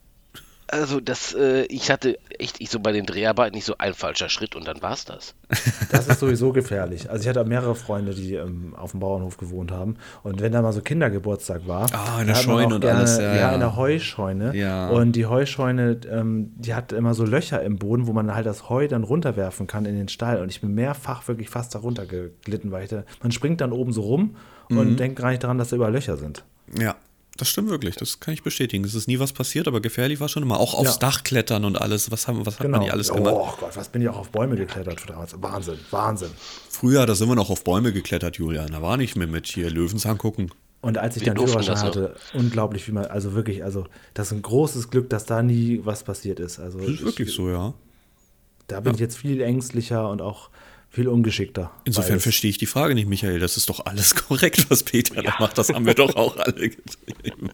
Also das, äh, ich hatte echt, ich so bei den Dreharbeiten nicht so ein falscher Schritt und dann war's das. <laughs> Das ist sowieso gefährlich. Also ich hatte mehrere Freunde, die ähm, auf dem Bauernhof gewohnt haben. Und wenn da mal so Kindergeburtstag war, Ah, in da der Scheune auch und gerne, alles, ja, ja, ja. in der Heuscheune. Ja. Und die Heuscheune, ähm, die hat immer so Löcher im Boden, wo man halt das Heu dann runterwerfen kann in den Stall. Und ich bin mehrfach wirklich fast darunter geglitten, weil ich da, man springt dann oben so rum Mhm. und denkt gar nicht daran, dass da überall Löcher sind. Ja. Das stimmt wirklich, das kann ich bestätigen. Es ist nie was passiert, aber gefährlich war schon immer. Auch aufs Ja. Dach klettern und alles. Was, haben, was hat man nicht alles gemacht? Oh Gott, was bin ich auch auf Bäume geklettert damals. Wahnsinn, Wahnsinn. Früher, da sind wir noch auf Bäume geklettert, Julian. Da war nicht mehr mit hier Löwenzahn gucken. Und als ich Wir dann Führerschein hatte, unglaublich, wie man, also wirklich, also das ist ein großes Glück, dass da nie was passiert ist. Also Das ist wirklich ich, so, ja. Da bin ich jetzt viel ängstlicher und auch viel ungeschickter. Insofern Beides. verstehe ich die Frage nicht, Michael. Das ist doch alles <laughs> korrekt, was Peter da macht. Das haben wir doch auch alle getrieben.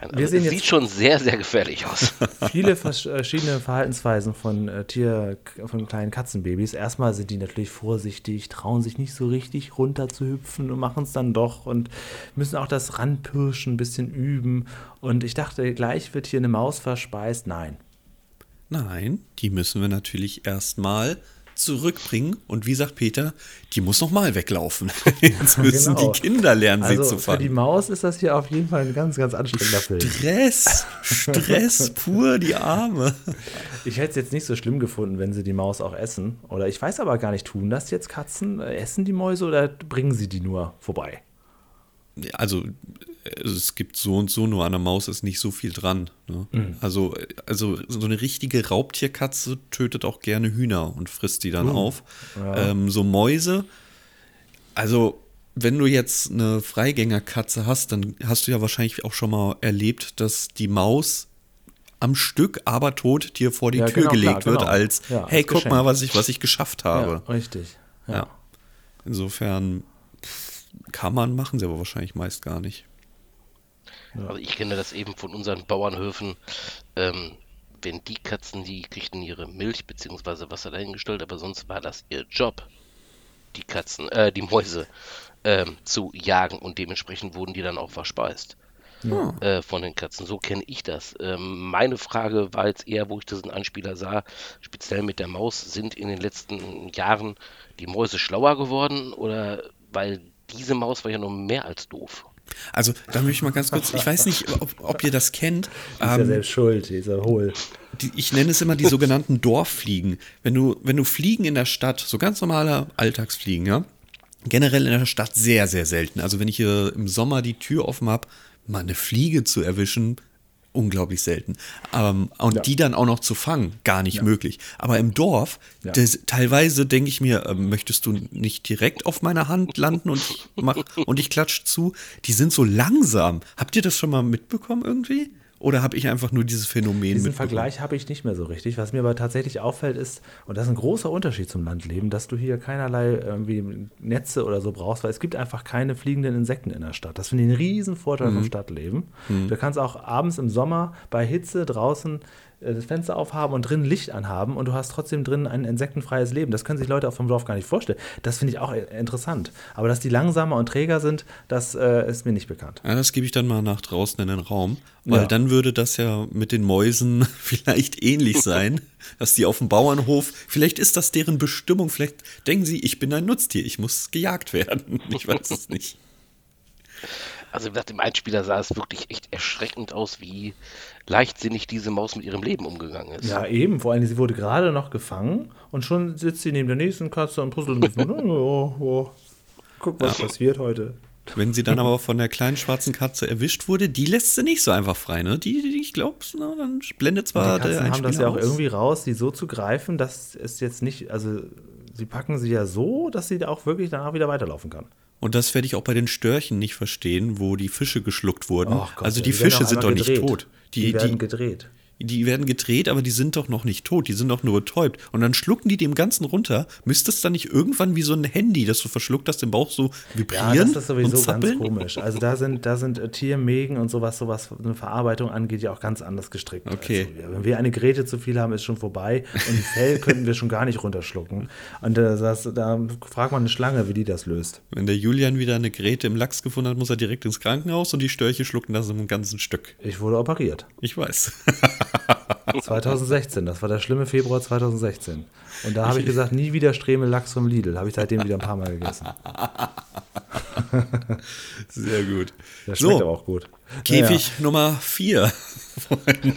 Nein, Wir also sehen es jetzt- sieht schon sehr, sehr gefährlich aus. <laughs> viele vers- verschiedene Verhaltensweisen von äh, Tier, von kleinen Katzenbabys. Erstmal sind die natürlich vorsichtig, trauen sich nicht so richtig runter zu hüpfen und machen es dann doch und müssen auch das Ranpirschen ein bisschen üben. Und ich dachte, gleich wird hier eine Maus verspeist. Nein. Nein, die müssen wir natürlich erstmal zurückbringen. Und wie sagt Peter, die muss noch mal weglaufen. <laughs> Jetzt müssen Genau. die Kinder lernen, Also sie zu für die fangen. Maus ist das hier auf jeden Fall ein ganz, ganz anstrengender Film. Stress, Stress <laughs> pur, die Arme. Ich hätte es jetzt nicht so schlimm gefunden, wenn sie die Maus auch essen. Oder ich weiß aber gar nicht, tun das jetzt Katzen? Äh, Essen die Mäuse oder bringen sie die nur vorbei? Also es gibt so und so, nur an der Maus ist nicht so viel dran. Ne? Also, also so eine richtige Raubtierkatze tötet auch gerne Hühner und frisst die dann auf. Ähm, so Mäuse, also wenn du jetzt eine Freigängerkatze hast, dann hast du ja wahrscheinlich auch schon mal erlebt, dass die Maus am Stück, aber tot dir vor die Ja, Tür genau, gelegt klar, wird, genau. als Ja, hey, als guck Geschenk. mal, was ich, was ich geschafft habe. Ja, richtig. Ja. Ja. Insofern kann man, machen sie aber wahrscheinlich meist gar nicht. Also ich kenne das eben von unseren Bauernhöfen. Ähm, wenn die Katzen, die kriegten ihre Milch bzw. Wasser dahingestellt, aber sonst war das ihr Job, die Katzen, äh, die Mäuse ähm, zu jagen und dementsprechend wurden die dann auch verspeist. Äh, von den Katzen. So kenne ich das. Ähm, meine Frage war jetzt eher, wo ich diesen Anspieler sah, speziell mit der Maus, sind in den letzten Jahren die Mäuse schlauer geworden oder weil diese Maus war ja nur mehr als doof. Also, da möchte ich mal ganz kurz, ich weiß nicht, ob, ob ihr das kennt. Ist ja Ähm, selbst schuld, dieser Hohl. die, ich nenne es immer die sogenannten <laughs> Dorffliegen. Wenn du, wenn du Fliegen in der Stadt, so ganz normale Alltagsfliegen, ja, generell in der Stadt sehr, sehr selten. Also wenn ich hier im Sommer die Tür offen habe, mal eine Fliege zu erwischen, unglaublich selten. Ähm, und ja. die dann auch noch zu fangen, gar nicht ja. möglich. Aber im Dorf, ja. das, teilweise denke ich mir, äh, möchtest du nicht direkt auf meiner Hand landen und ich, mach, und ich klatsch zu? Die sind so langsam. Habt ihr das schon mal mitbekommen irgendwie? Oder habe ich einfach nur dieses Phänomen? Diesen Vergleich habe ich nicht mehr so richtig. Was mir aber tatsächlich auffällt ist, und das ist ein großer Unterschied zum Landleben, dass du hier keinerlei irgendwie Netze oder so brauchst, weil es gibt einfach keine fliegenden Insekten in der Stadt. Das finde ich einen riesen Vorteil mhm. vom Stadtleben. Mhm. Du kannst auch abends im Sommer bei Hitze draußen das Fenster aufhaben und drinnen Licht anhaben und du hast trotzdem drinnen ein insektenfreies Leben. Das können sich Leute auch vom Dorf gar nicht vorstellen. Das finde ich auch interessant. Aber dass die langsamer und träger sind, das äh, ist mir nicht bekannt. Ja, das gebe ich dann mal nach draußen in den Raum, weil ja. dann würde das ja mit den Mäusen <laughs> vielleicht ähnlich sein, <laughs> dass die auf dem Bauernhof, vielleicht ist das deren Bestimmung, vielleicht denken sie, ich bin ein Nutztier, ich muss gejagt werden. <laughs> Ich weiß es nicht. Also nach dem Einspieler sah es wirklich echt erschreckend aus, wie leichtsinnig diese Maus mit ihrem Leben umgegangen ist. Ja, eben. Vor allem, sie wurde gerade noch gefangen und schon sitzt sie neben der nächsten Katze und puzzelt mit. <laughs> oh, oh. Guck, was ja. passiert heute. Wenn sie dann aber von der kleinen schwarzen Katze erwischt wurde, die lässt sie nicht so einfach frei, ne? Die, die ich glaube, dann blendet zwar die Katzen haben das ja auch irgendwie raus, die so zu greifen, dass es jetzt nicht, also sie packen sie ja so, dass sie auch wirklich danach wieder weiterlaufen kann. Und das werde ich auch bei den Störchen nicht verstehen, wo die Fische geschluckt wurden. Gott, also die, die Fische sind doch gedreht. nicht tot. Die, die werden die, gedreht die werden gedreht, aber die sind doch noch nicht tot, die sind doch nur betäubt. Und dann schlucken die dem Ganzen runter. Müsste es dann nicht irgendwann wie so ein Handy, das du verschluckt hast, im Bauch so vibrieren? Ja, das ist sowieso ganz komisch. Also da sind, da sind äh, Tiermägen und sowas, sowas eine Verarbeitung angeht, ja auch ganz anders gestrickt. Okay. Also, wenn wir eine Geräte zu viel haben, ist schon vorbei. Und Fell <laughs> könnten wir schon gar nicht runterschlucken. Und äh, das, da fragt man eine Schlange, wie die das löst. Wenn der Julian wieder eine Geräte im Lachs gefunden hat, muss er direkt ins Krankenhaus und die Störche schlucken das im ganzen Stück. Ich wurde operiert. Ich weiß. <laughs> <laughs> 2016, das war der schlimme Februar 2016. Und da habe ich gesagt, nie wieder Stremel Lachs vom Lidl. Habe ich seitdem wieder ein paar Mal gegessen. <laughs> Sehr gut. Der schmeckt so, aber auch gut. Käfig naja. Nummer 4.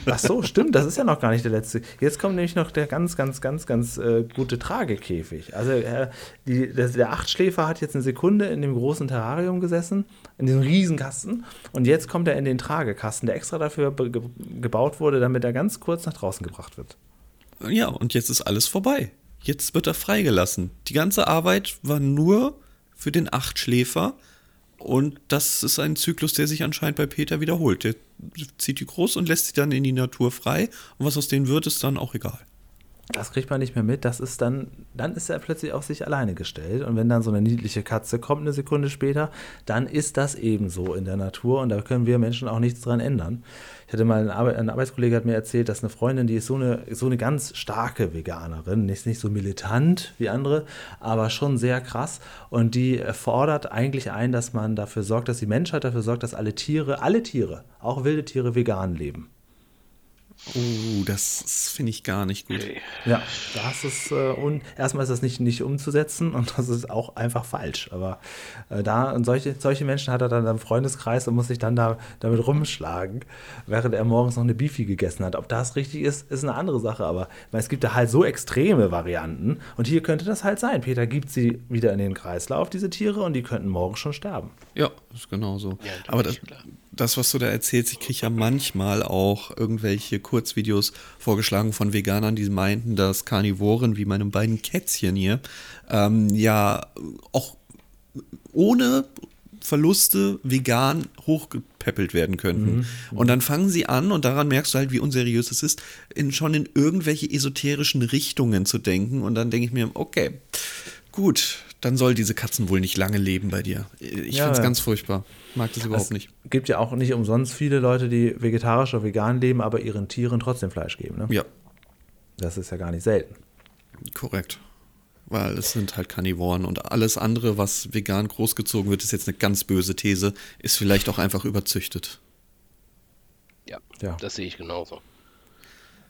Ach so, stimmt, das ist ja noch gar nicht der letzte. Jetzt kommt nämlich noch der ganz, ganz, ganz, ganz äh, gute Tragekäfig. Also äh, die, der, der Achtschläfer hat jetzt eine Sekunde in dem großen Terrarium gesessen, in diesem Riesenkasten. Und jetzt kommt er in den Tragekasten, der extra dafür ge gebaut wurde, damit er ganz kurz nach draußen gebracht wird. Ja, und jetzt ist alles vorbei. Jetzt wird er freigelassen. Die ganze Arbeit war nur für den Achtschläfer. Und das ist ein Zyklus, der sich anscheinend bei Peter wiederholt. Der zieht die groß und lässt sie dann in die Natur frei. Und was aus denen wird, ist dann auch egal. Das kriegt man nicht mehr mit. Das ist dann, dann ist er plötzlich auf sich alleine gestellt. Und wenn dann so eine niedliche Katze kommt, eine Sekunde später, dann ist das eben so in der Natur. Und da können wir Menschen auch nichts dran ändern. Ich hatte mal einen, Arbe ein Arbeitskollege hat mir erzählt, dass eine Freundin, die ist so eine, so eine ganz starke Veganerin, ist nicht so militant wie andere, aber schon sehr krass. Und die fordert eigentlich ein, dass man dafür sorgt, dass die Menschheit dafür sorgt, dass alle Tiere, alle Tiere, auch wilde Tiere vegan leben. Oh, das finde ich gar nicht gut. Ja, das ist, äh, und erstmal ist das nicht, nicht umzusetzen und das ist auch einfach falsch. Aber äh, da, und solche, solche Menschen hat er dann im Freundeskreis und muss sich dann da, damit rumschlagen, während er morgens noch eine Beefy gegessen hat. Ob das richtig ist, ist eine andere Sache. Aber meine, es gibt da halt so extreme Varianten und hier könnte das halt sein. Peter gibt sie wieder in den Kreislauf, diese Tiere, und die könnten morgen schon sterben. Ja, ist genau so. Ja, Aber das, das, was du da erzählst, ich kriege ja manchmal auch irgendwelche Kurzvideos vorgeschlagen von Veganern, die meinten, dass Karnivoren wie meine beiden Kätzchen hier ähm, ja auch ohne Verluste vegan hochgepäppelt werden könnten. Mhm. Und dann fangen sie an, und daran merkst du halt, wie unseriös es ist, in, schon in irgendwelche esoterischen Richtungen zu denken. Und dann denke ich mir, okay, gut, dann soll diese Katzen wohl nicht lange leben bei dir. Ich ja, finde es ganz furchtbar. Mag das überhaupt es nicht. Es gibt ja auch nicht umsonst viele Leute, die vegetarisch oder vegan leben, aber ihren Tieren trotzdem Fleisch geben. Ne? Ja. Das ist ja gar nicht selten. Korrekt. Weil es sind halt Karnivoren und alles andere, was vegan großgezogen wird, ist jetzt eine ganz böse These, ist vielleicht auch einfach überzüchtet. Ja, ja. das sehe ich genauso.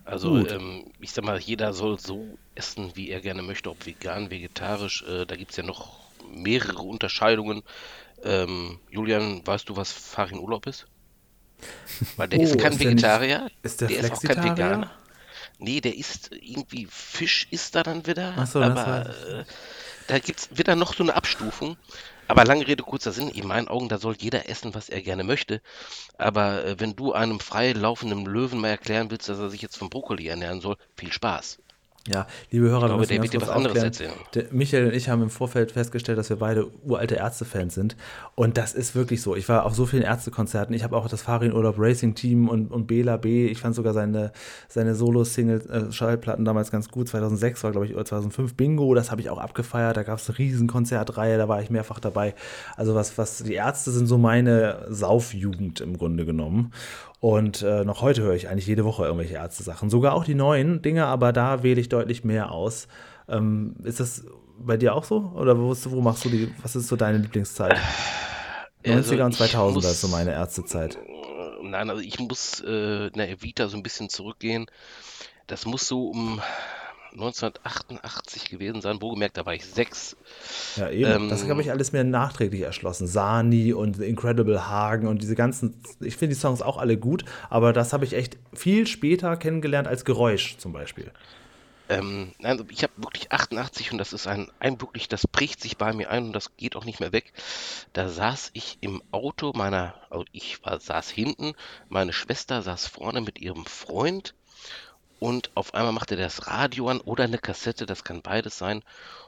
Also ähm, ich sag mal, jeder soll so essen, wie er gerne möchte, ob vegan, vegetarisch. Äh, da gibt es ja noch mehrere Unterscheidungen. Ähm, Julian, weißt du, was Farin Urlaub ist? Weil der <laughs> oh, ist kein ist Vegetarier, der, nicht, ist der, der ist auch kein Veganer. Nee, der isst irgendwie Fisch, isst da dann wieder. Ach so, aber äh, da gibt's wieder noch so eine Abstufung. Aber lange Rede, kurzer Sinn, in meinen Augen, da soll jeder essen, was er gerne möchte. Aber äh, wenn du einem frei laufenden Löwen mal erklären willst, dass er sich jetzt von Brokkoli ernähren soll, viel Spaß. Ja, liebe Hörer, glaube, der wird dir was anderes erzählen. Der Michael und ich haben im Vorfeld festgestellt, dass wir beide uralte Ärzte-Fans sind. Und das ist wirklich so. Ich war auf so vielen Ärztekonzerten. Ich habe auch das Farin Urlaub Racing Team und, und Bela B. Ich fand sogar seine, seine Solo-Single-Schallplatten damals ganz gut. 2006 war, glaube ich, oder 2005 Bingo. Das habe ich auch abgefeiert. Da gab es eine riesen Konzertreihe. Da war ich mehrfach dabei. Also was, was die Ärzte sind so meine Saufjugend im Grunde genommen. Und äh, noch heute höre ich eigentlich jede Woche irgendwelche Ärzte-Sachen. Sogar auch die neuen Dinge, aber da wähle ich deutlich mehr aus. Ähm, ist das bei dir auch so? Oder wo, wo machst du die, was ist so deine Lieblingszeit? 90er also und 2000er muss, ist so meine Ärztezeit. Nein, also ich muss äh, in der Evita so ein bisschen zurückgehen. Das muss so um 1988 gewesen sein. Wohlgemerkt, da war ich sechs. Ja, eben. Ähm, das habe ich alles mir nachträglich erschlossen. Sani und The Incredible Hagen und diese ganzen. Ich finde die Songs auch alle gut, aber das habe ich echt viel später kennengelernt als Geräusch zum Beispiel. Ähm, also ich habe wirklich 88 und das ist ein, ein wirklich, das bricht sich bei mir ein und das geht auch nicht mehr weg. Da saß ich im Auto meiner, also ich war, saß hinten, meine Schwester saß vorne mit ihrem Freund und auf einmal macht er das Radio an oder eine Kassette, das kann beides sein.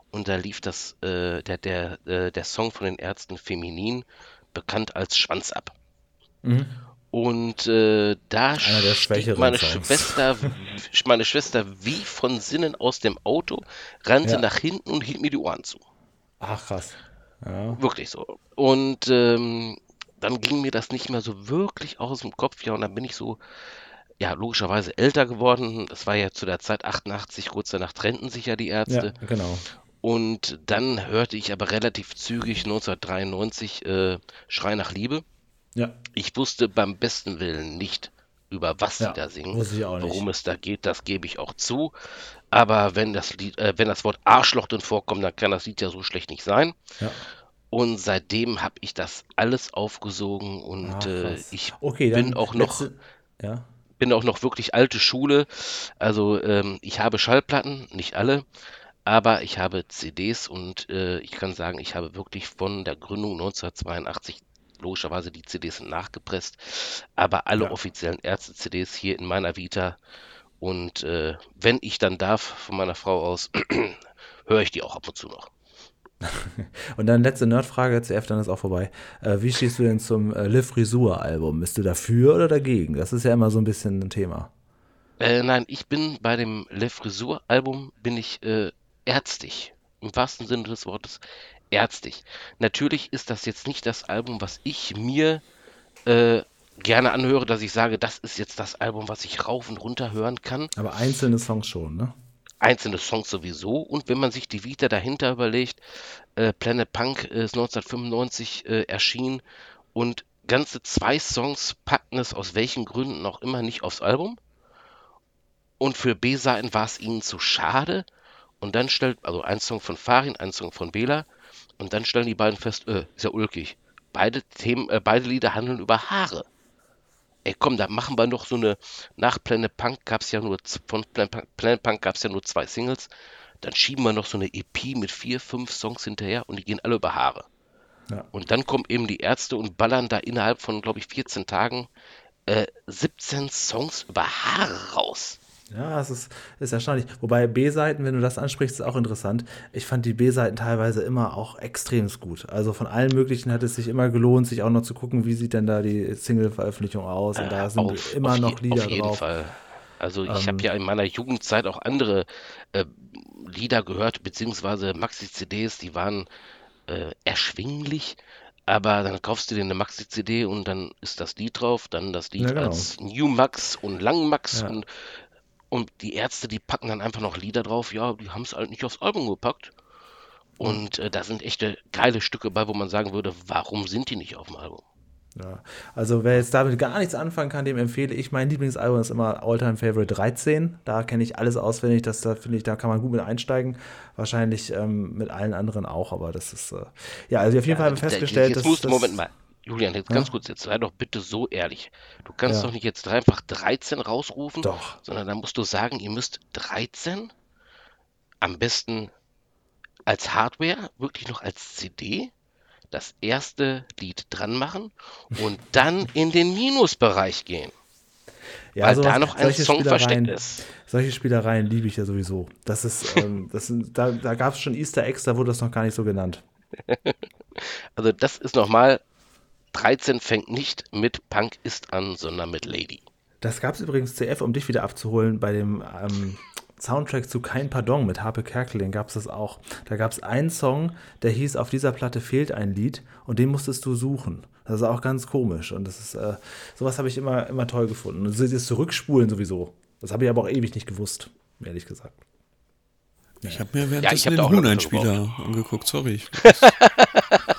Und da lief das, äh, der, der, äh, der Song von den Ärzten Feminin, bekannt als Schwanz ab. Mhm. Und äh, da stieg meine Schwester, meine Schwester wie von Sinnen aus dem Auto, rannte ja. nach hinten und hielt mir die Ohren zu. Ach krass. Ja. Wirklich so. Und ähm, dann ging mir das nicht mehr so wirklich aus dem Kopf, ja, und dann bin ich so ja, logischerweise älter geworden. Das war ja zu der Zeit 88, kurz danach trennten sich ja die Ärzte. Ja, genau. Und dann hörte ich aber relativ zügig 1993 äh, Schrei nach Liebe. Ja. Ich wusste beim besten Willen nicht, über was ja, sie da singen, worum es da geht, das gebe ich auch zu. Aber wenn das Lied, äh, wenn das Wort Arschloch drin vorkommt, dann kann das Lied ja so schlecht nicht sein. Ja. Und seitdem habe ich das alles aufgesogen und ah, äh, ich okay, bin auch noch. Letzte, ja bin auch noch wirklich alte Schule. Also ähm, ich habe Schallplatten, nicht alle, aber ich habe CDs und äh, ich kann sagen, ich habe wirklich von der Gründung 1982 logischerweise die CDs nachgepresst, aber alle ja. offiziellen Ärzte-CDs hier in meiner Vita. Und äh, wenn ich dann darf, von meiner Frau aus, <clears throat> höre ich die auch ab und zu noch. <laughs> Und dann letzte Nerdfrage, CF, dann ist auch vorbei. Äh, wie stehst du denn zum äh, Le Frisur-Album? Bist du dafür oder dagegen? Das ist ja immer so ein bisschen ein Thema. Äh, nein, ich bin bei dem Le Frisur-Album bin ich äh, ärztig. Im wahrsten Sinne des Wortes ärztig. Natürlich ist das jetzt nicht das Album, was ich mir äh, gerne anhöre, dass ich sage, das ist jetzt das Album, was ich rauf und runter hören kann. Aber einzelne Songs schon, ne? Einzelne Songs sowieso. Und wenn man sich die Vita dahinter überlegt, äh, Planet Punk ist 1995 äh, erschienen und ganze zwei Songs packten es aus welchen Gründen auch immer nicht aufs Album. Und für B-Seiten war es ihnen zu schade. Und dann stellt, also ein Song von Farin, ein Song von Bela, und dann stellen die beiden fest, äh, ist ja ulkig. Beide Themen, äh, beide Lieder handeln über Haare ey komm, da machen wir noch so eine, nach Planet Punk gab es ja nur, von Planet Punk gab es ja nur zwei Singles, dann schieben wir noch so eine EP mit vier, fünf Songs hinterher und die gehen alle über Haare. Ja. Und dann kommen eben die Ärzte und ballern da innerhalb von, glaube ich, 14 Tagen äh, 17 Songs über Haare raus. Ja, es ist, ist erstaunlich. Wobei B-Seiten, wenn du das ansprichst, ist auch interessant. Ich fand die B-Seiten teilweise immer auch extrem gut. Also von allen möglichen hat es sich immer gelohnt, sich auch noch zu gucken, wie sieht denn da die Single-Veröffentlichung aus. Und da sind auf, immer auf noch Lieder auf jeden drauf. Fall. Also ich ähm, habe ja in meiner Jugendzeit auch andere äh, Lieder gehört, beziehungsweise Maxi-CDs, die waren äh, erschwinglich. Aber dann kaufst du dir eine Maxi-CD und dann ist das Lied drauf, dann das Lied ja, genau. als New Max und Lang Max ja. und und die Ärzte, die packen dann einfach noch Lieder drauf. Ja, die haben es halt nicht aufs Album gepackt. Und äh, da sind echte geile Stücke bei, wo man sagen würde, warum sind die nicht auf dem Album? Ja, also wer jetzt damit gar nichts anfangen kann, dem empfehle ich, mein Lieblingsalbum ist immer Alltime Favorite 13. Da kenne ich alles auswendig, das da finde ich, da kann man gut mit einsteigen. Wahrscheinlich ähm, mit allen anderen auch, aber das ist, äh, ja, also auf jeden ja, Fall haben wir festgestellt, jetzt dass. Musst, das, Moment mal, Julian, jetzt ja? ganz kurz, jetzt sei doch bitte so ehrlich. Du kannst ja. doch nicht jetzt einfach 13 rausrufen, doch. sondern dann musst du sagen, ihr müsst 13 am besten als Hardware, wirklich noch als CD, das erste Lied dran machen und <laughs> dann in den Minusbereich gehen. Ja, weil sowas, da noch ein Song versteckt ist. Solche Spielereien liebe ich ja sowieso. Das ist, ähm, <laughs> das sind, da, da gab es schon Easter Eggs, da wurde das noch gar nicht so genannt. <laughs> also das ist nochmal, 13 fängt nicht mit Punk ist an, sondern mit Lady. Das gab es übrigens, CF, um dich wieder abzuholen, bei dem ähm, Soundtrack zu Kein Pardon mit Harpe Kerkeling gab es das auch. Da gab es einen Song, der hieß Auf dieser Platte fehlt ein Lied und den musstest du suchen. Das ist auch ganz komisch und das ist, äh, sowas habe ich immer, immer toll gefunden. Und das Zurückspulen sowieso. Das habe ich aber auch ewig nicht gewusst, ehrlich gesagt. Ich habe mir währenddessen ja, den Huhn-Einspieler angeguckt, sorry. <laughs>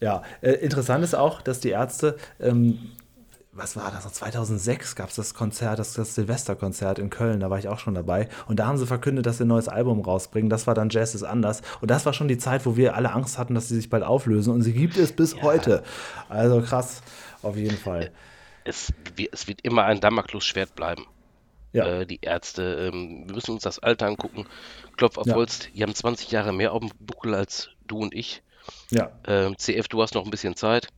ja, äh, interessant ist auch, dass die Ärzte ähm, was war das? 2006 gab es das Konzert, das, das Silvesterkonzert in Köln, da war ich auch schon dabei. Und da haben sie verkündet, dass sie ein neues Album rausbringen. Das war dann Jazz ist anders. Und das war schon die Zeit, wo wir alle Angst hatten, dass sie sich bald auflösen. Und sie gibt es bis ja. heute. Also krass, auf jeden Fall. Es, es wird immer ein Damoklesschwert bleiben. Ja. Äh, die Ärzte, ähm, wir müssen uns das Alter angucken. Klopf auf ja. Holz, die haben 20 Jahre mehr auf dem Buckel als du und ich. Ja. Ähm, CF, du hast noch ein bisschen Zeit.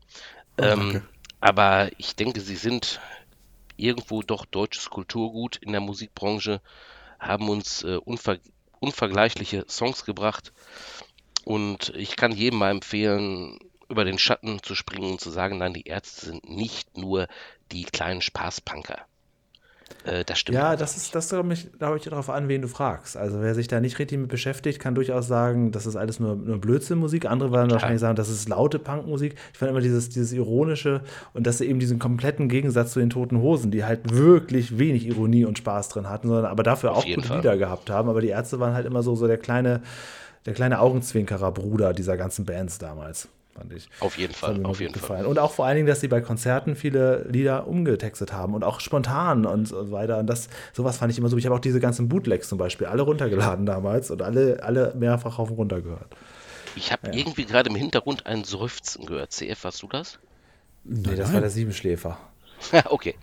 Oh, ähm, aber ich denke, sie sind irgendwo doch deutsches Kulturgut in der Musikbranche, haben uns äh, unver unvergleichliche Songs gebracht. Und ich kann jedem mal empfehlen, über den Schatten zu springen und zu sagen, nein, die Ärzte sind nicht nur die kleinen Spaßpunker. Äh, das stimmt. Ja, das ist, das glaube ich, glaube ich, darauf an, wen du fragst. Also wer sich da nicht richtig mit beschäftigt, kann durchaus sagen, das ist alles nur, nur Blödsinnmusik. Andere werden wahrscheinlich sagen, das ist laute Punkmusik. Ich fand immer dieses, dieses Ironische und dass sie eben diesen kompletten Gegensatz zu den Toten Hosen, die halt wirklich wenig Ironie und Spaß drin hatten, sondern aber dafür Auf auch gute Fall. Lieder gehabt haben. Aber die Ärzte waren halt immer so, so der kleine, der kleine Augenzwinkerer Bruder dieser ganzen Bands damals fand ich. Auf jeden Fall, auf jeden gefallen. Fall. Und auch vor allen Dingen, dass sie bei Konzerten viele Lieder umgetextet haben und auch spontan und so weiter. Und das, sowas fand ich immer so. Ich habe auch diese ganzen Bootlegs zum Beispiel alle runtergeladen damals und alle, alle mehrfach auf und runter gehört. Ich habe ja. irgendwie gerade im Hintergrund ein Seufzen gehört. CF, hast du das? Nee, das war der Siebenschläfer. <laughs> okay.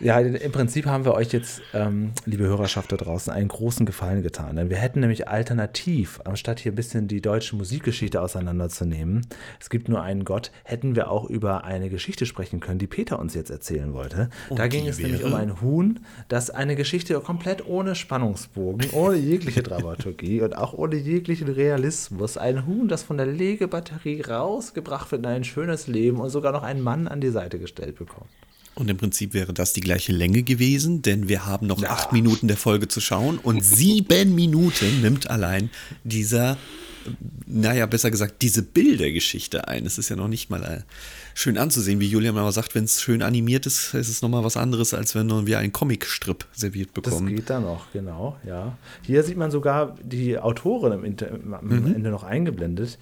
Ja, im Prinzip haben wir euch jetzt, ähm, liebe Hörerschaft da draußen, einen großen Gefallen getan. Denn wir hätten nämlich alternativ, anstatt hier ein bisschen die deutsche Musikgeschichte auseinanderzunehmen, es gibt nur einen Gott, hätten wir auch über eine Geschichte sprechen können, die Peter uns jetzt erzählen wollte. Und da ging es wäre? nämlich um ein Huhn, das eine Geschichte komplett ohne Spannungsbogen, ohne jegliche Dramaturgie und auch ohne jeglichen Realismus. Ein Huhn, das von der Legebatterie rausgebracht wird in ein schönes Leben und sogar noch einen Mann an die Seite gestellt bekommt. Und im Prinzip wäre das die gleiche Länge gewesen, denn wir haben noch ja. acht Minuten der Folge zu schauen und sieben Minuten nimmt allein dieser, naja, besser gesagt, diese Bildergeschichte ein. Es ist ja noch nicht mal äh, schön anzusehen, wie Julian mal sagt, wenn es schön animiert ist, ist es nochmal was anderes, als wenn wir einen Comicstrip serviert bekommen. Das geht da noch, genau, ja. Hier sieht man sogar die Autorin im Inter am mhm. Ende noch eingeblendet,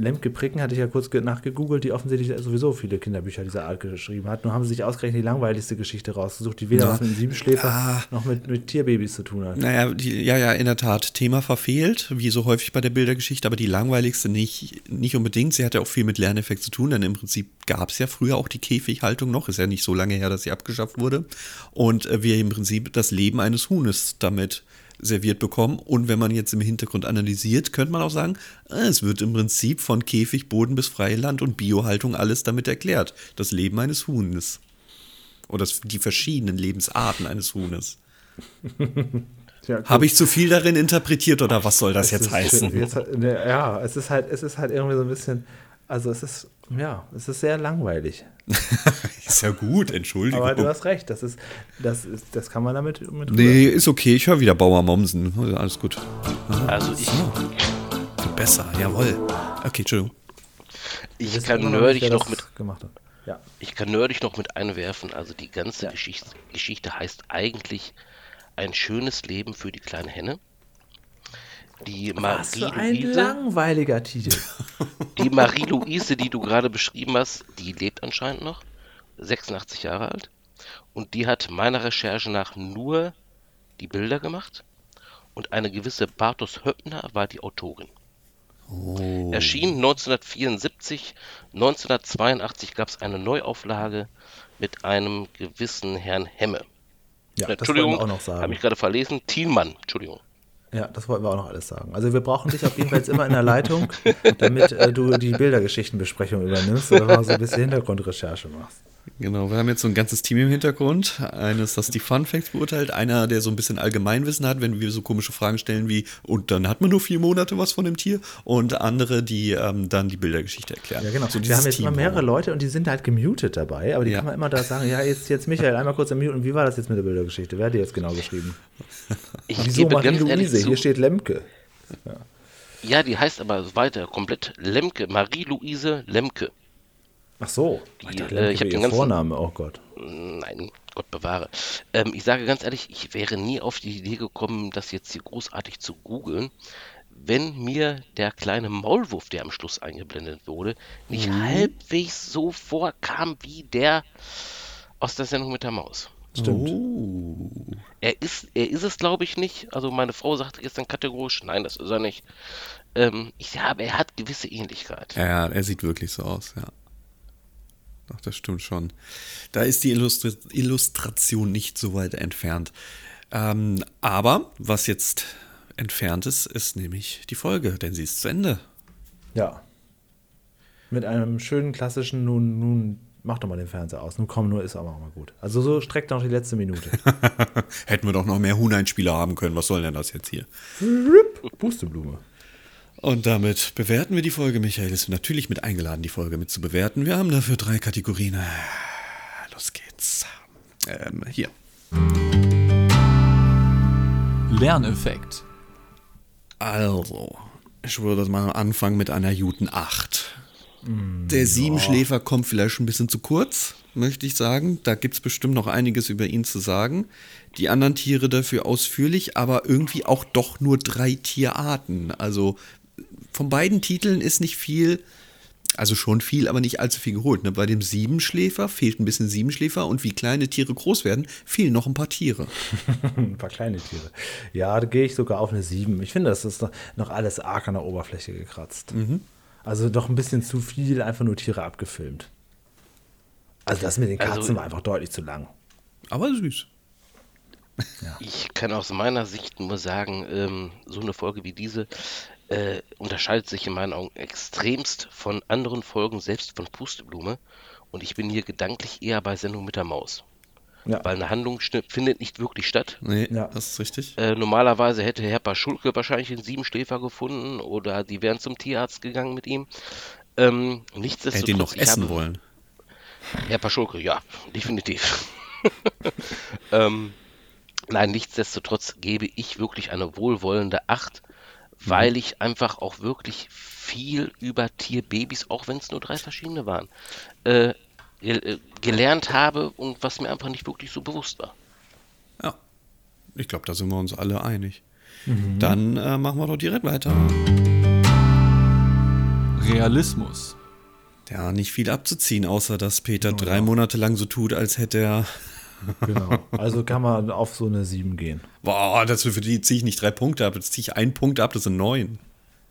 Lemke Pricken hatte ich ja kurz nachgegoogelt, die offensichtlich sowieso viele Kinderbücher dieser Art geschrieben hat. Nur haben sie sich ausgerechnet die langweiligste Geschichte rausgesucht, die weder ja. was mit Siebenschläfer ja. noch mit, mit Tierbabys zu tun hat. Naja, die, ja, ja, in der Tat. Thema verfehlt, wie so häufig bei der Bildergeschichte, aber die langweiligste nicht, nicht unbedingt. Sie hatte auch viel mit Lerneffekt zu tun, denn im Prinzip gab es ja früher auch die Käfighaltung noch. Ist ja nicht so lange her, dass sie abgeschafft wurde. Und äh, wir im Prinzip das Leben eines Huhnes damit serviert bekommen. Und wenn man jetzt im Hintergrund analysiert, könnte man auch sagen, äh, es wird im Prinzip von Käfig, Boden bis freie Land und Biohaltung alles damit erklärt. Das Leben eines Huhnes. Oder die verschiedenen Lebensarten eines Huhnes. <laughs> Ja, Habe ich zu viel darin interpretiert oder was soll das es jetzt heißen? Jetzt, ne, ja, es ist halt, es ist halt irgendwie so ein bisschen, also es ist, ja, es ist sehr langweilig. <laughs> ist ja gut, Entschuldigung. Aber du hast recht, das ist, das ist, das kann man damit mit Nee, ist okay, ich höre wieder Bauer Mommsen. Alles gut. Also ich. Besser, jawohl. Okay, Entschuldigung. Ich kann nerdig noch mit. Gemacht hat. Ja. Ich kann nerdig noch mit einwerfen. Also die ganze ja. Geschichte, Geschichte heißt eigentlich ein schönes Leben für die kleine Henne. Die Was für ein langweiliger Titel. <laughs> Die Marie-Louise, die du gerade beschrieben hast, die lebt anscheinend noch. 86 Jahre alt. Und die hat meiner Recherche nach nur die Bilder gemacht. Und eine gewisse Bartos Höppner war die Autorin. Oh. Erschien 1974, 1982 gab es eine Neuauflage mit einem gewissen Herrn Hemme. Ja, Entschuldigung, habe ich gerade verlesen. Thielmann, Entschuldigung. Ja, das wollten wir auch noch alles sagen. Also wir brauchen dich auf jeden Fall jetzt immer in der Leitung, damit äh, du die Bildergeschichtenbesprechung übernimmst oder so ein bisschen Hintergrundrecherche machst. Genau, wir haben jetzt so ein ganzes Team im Hintergrund. Eines, das die Fun Facts beurteilt, einer, der so ein bisschen Allgemeinwissen hat, wenn wir so komische Fragen stellen wie, und dann hat man nur vier Monate was von dem Tier, und andere, die ähm, dann die Bildergeschichte erklären. Ja, genau. So wir haben jetzt Team immer mehrere Leute und die sind halt gemutet dabei, aber die Ja. kann man immer da sagen, ja, jetzt, jetzt Michael, einmal kurz im Mute. Und wie war das jetzt mit der Bildergeschichte? Wer hat die jetzt genau geschrieben? Ich Wieso Marie-Louise? Hier steht Lemke. ja, die heißt aber weiter komplett Lemke, Marie-Louise Lemke. Ach so. Die, ich dachte, äh, ich hab wäre den ganzen- Vorname, oh Gott. Nein, Gott bewahre. Ähm, ich sage ganz ehrlich, ich wäre nie auf die Idee gekommen, das jetzt hier großartig zu googeln, wenn mir der kleine Maulwurf, der am Schluss eingeblendet wurde, nicht halbwegs so vorkam wie der aus der Sendung mit der Maus. Stimmt. Oh. Er ist, er ist es, glaube ich, nicht. Also meine Frau sagte gestern kategorisch, nein, das ist er nicht. Ähm, ich habe, er hat gewisse Ähnlichkeit. Ja, ja, er sieht wirklich so aus, ja. Doch, das stimmt schon. Da ist die Illustri Illustration nicht so weit entfernt. Ähm, aber was jetzt entfernt ist, ist nämlich die Folge, denn sie ist zu Ende. Ja. Mit einem schönen klassischen, nun, nun, mach doch mal den Fernseher aus. Nun komm, nur ist aber auch mal gut. Also so streckt noch die letzte Minute. <laughs> Hätten wir doch noch mehr Huhneinspieler haben können. Was soll denn das jetzt hier? Pusteblume. Und damit bewerten wir die Folge. Michael ist natürlich mit eingeladen, die Folge mit zu bewerten. Wir haben dafür drei Kategorien. Los geht's. Ähm, hier. Lerneffekt. Also, ich würde mal anfangen mit einer guten 8. Der Siebenschläfer kommt vielleicht ein bisschen zu kurz, möchte ich sagen. Da gibt es bestimmt noch einiges über ihn zu sagen. Die anderen Tiere dafür ausführlich, aber irgendwie auch doch nur drei Tierarten. Also von beiden Titeln ist nicht viel, also schon viel, aber nicht allzu viel geholt. Ne? Bei dem Siebenschläfer fehlt ein bisschen Siebenschläfer und wie kleine Tiere groß werden, fehlen noch ein paar Tiere. <laughs> Ein paar kleine Tiere. Ja, da gehe ich sogar auf eine 7. Ich finde, das ist noch- noch alles arg an der Oberfläche gekratzt. Also doch ein bisschen zu viel, einfach nur Tiere abgefilmt. Also das mit den Also- Katzen war einfach deutlich zu lang. Aber süß. Ich kann aus meiner Sicht nur sagen, ähm, so eine Folge wie diese äh, unterscheidet sich in meinen Augen extremst von anderen Folgen, selbst von Pusteblume. Und ich bin hier gedanklich eher bei Sendung mit der Maus. Ja. Weil eine Handlung findet nicht wirklich statt. Nee, Ja. das ist richtig. Äh, normalerweise hätte Herr Paschulke wahrscheinlich einen Siebenschläfer gefunden oder die wären zum Tierarzt gegangen mit ihm. Ähm, Er nichtsdestotrotz, hätte ihn noch essen habe- wollen. Herr Paschulke, ja, definitiv. <laughs> ähm, nein, nichtsdestotrotz gebe ich wirklich eine wohlwollende Acht, weil ich einfach auch wirklich viel über Tierbabys, auch wenn es nur drei verschiedene waren, äh, äh, gelernt habe und was mir einfach nicht wirklich so bewusst war. Ja, ich glaube, da sind wir uns alle einig. Dann äh, machen wir doch direkt weiter. Realismus. Ja, nicht viel abzuziehen, außer dass Peter drei Monate lang so tut, als hätte er. Genau. Also kann man auf so eine 7 gehen. Boah, das, für die ziehe ich nicht drei Punkte ab, jetzt ziehe ich einen Punkt ab, das sind neun.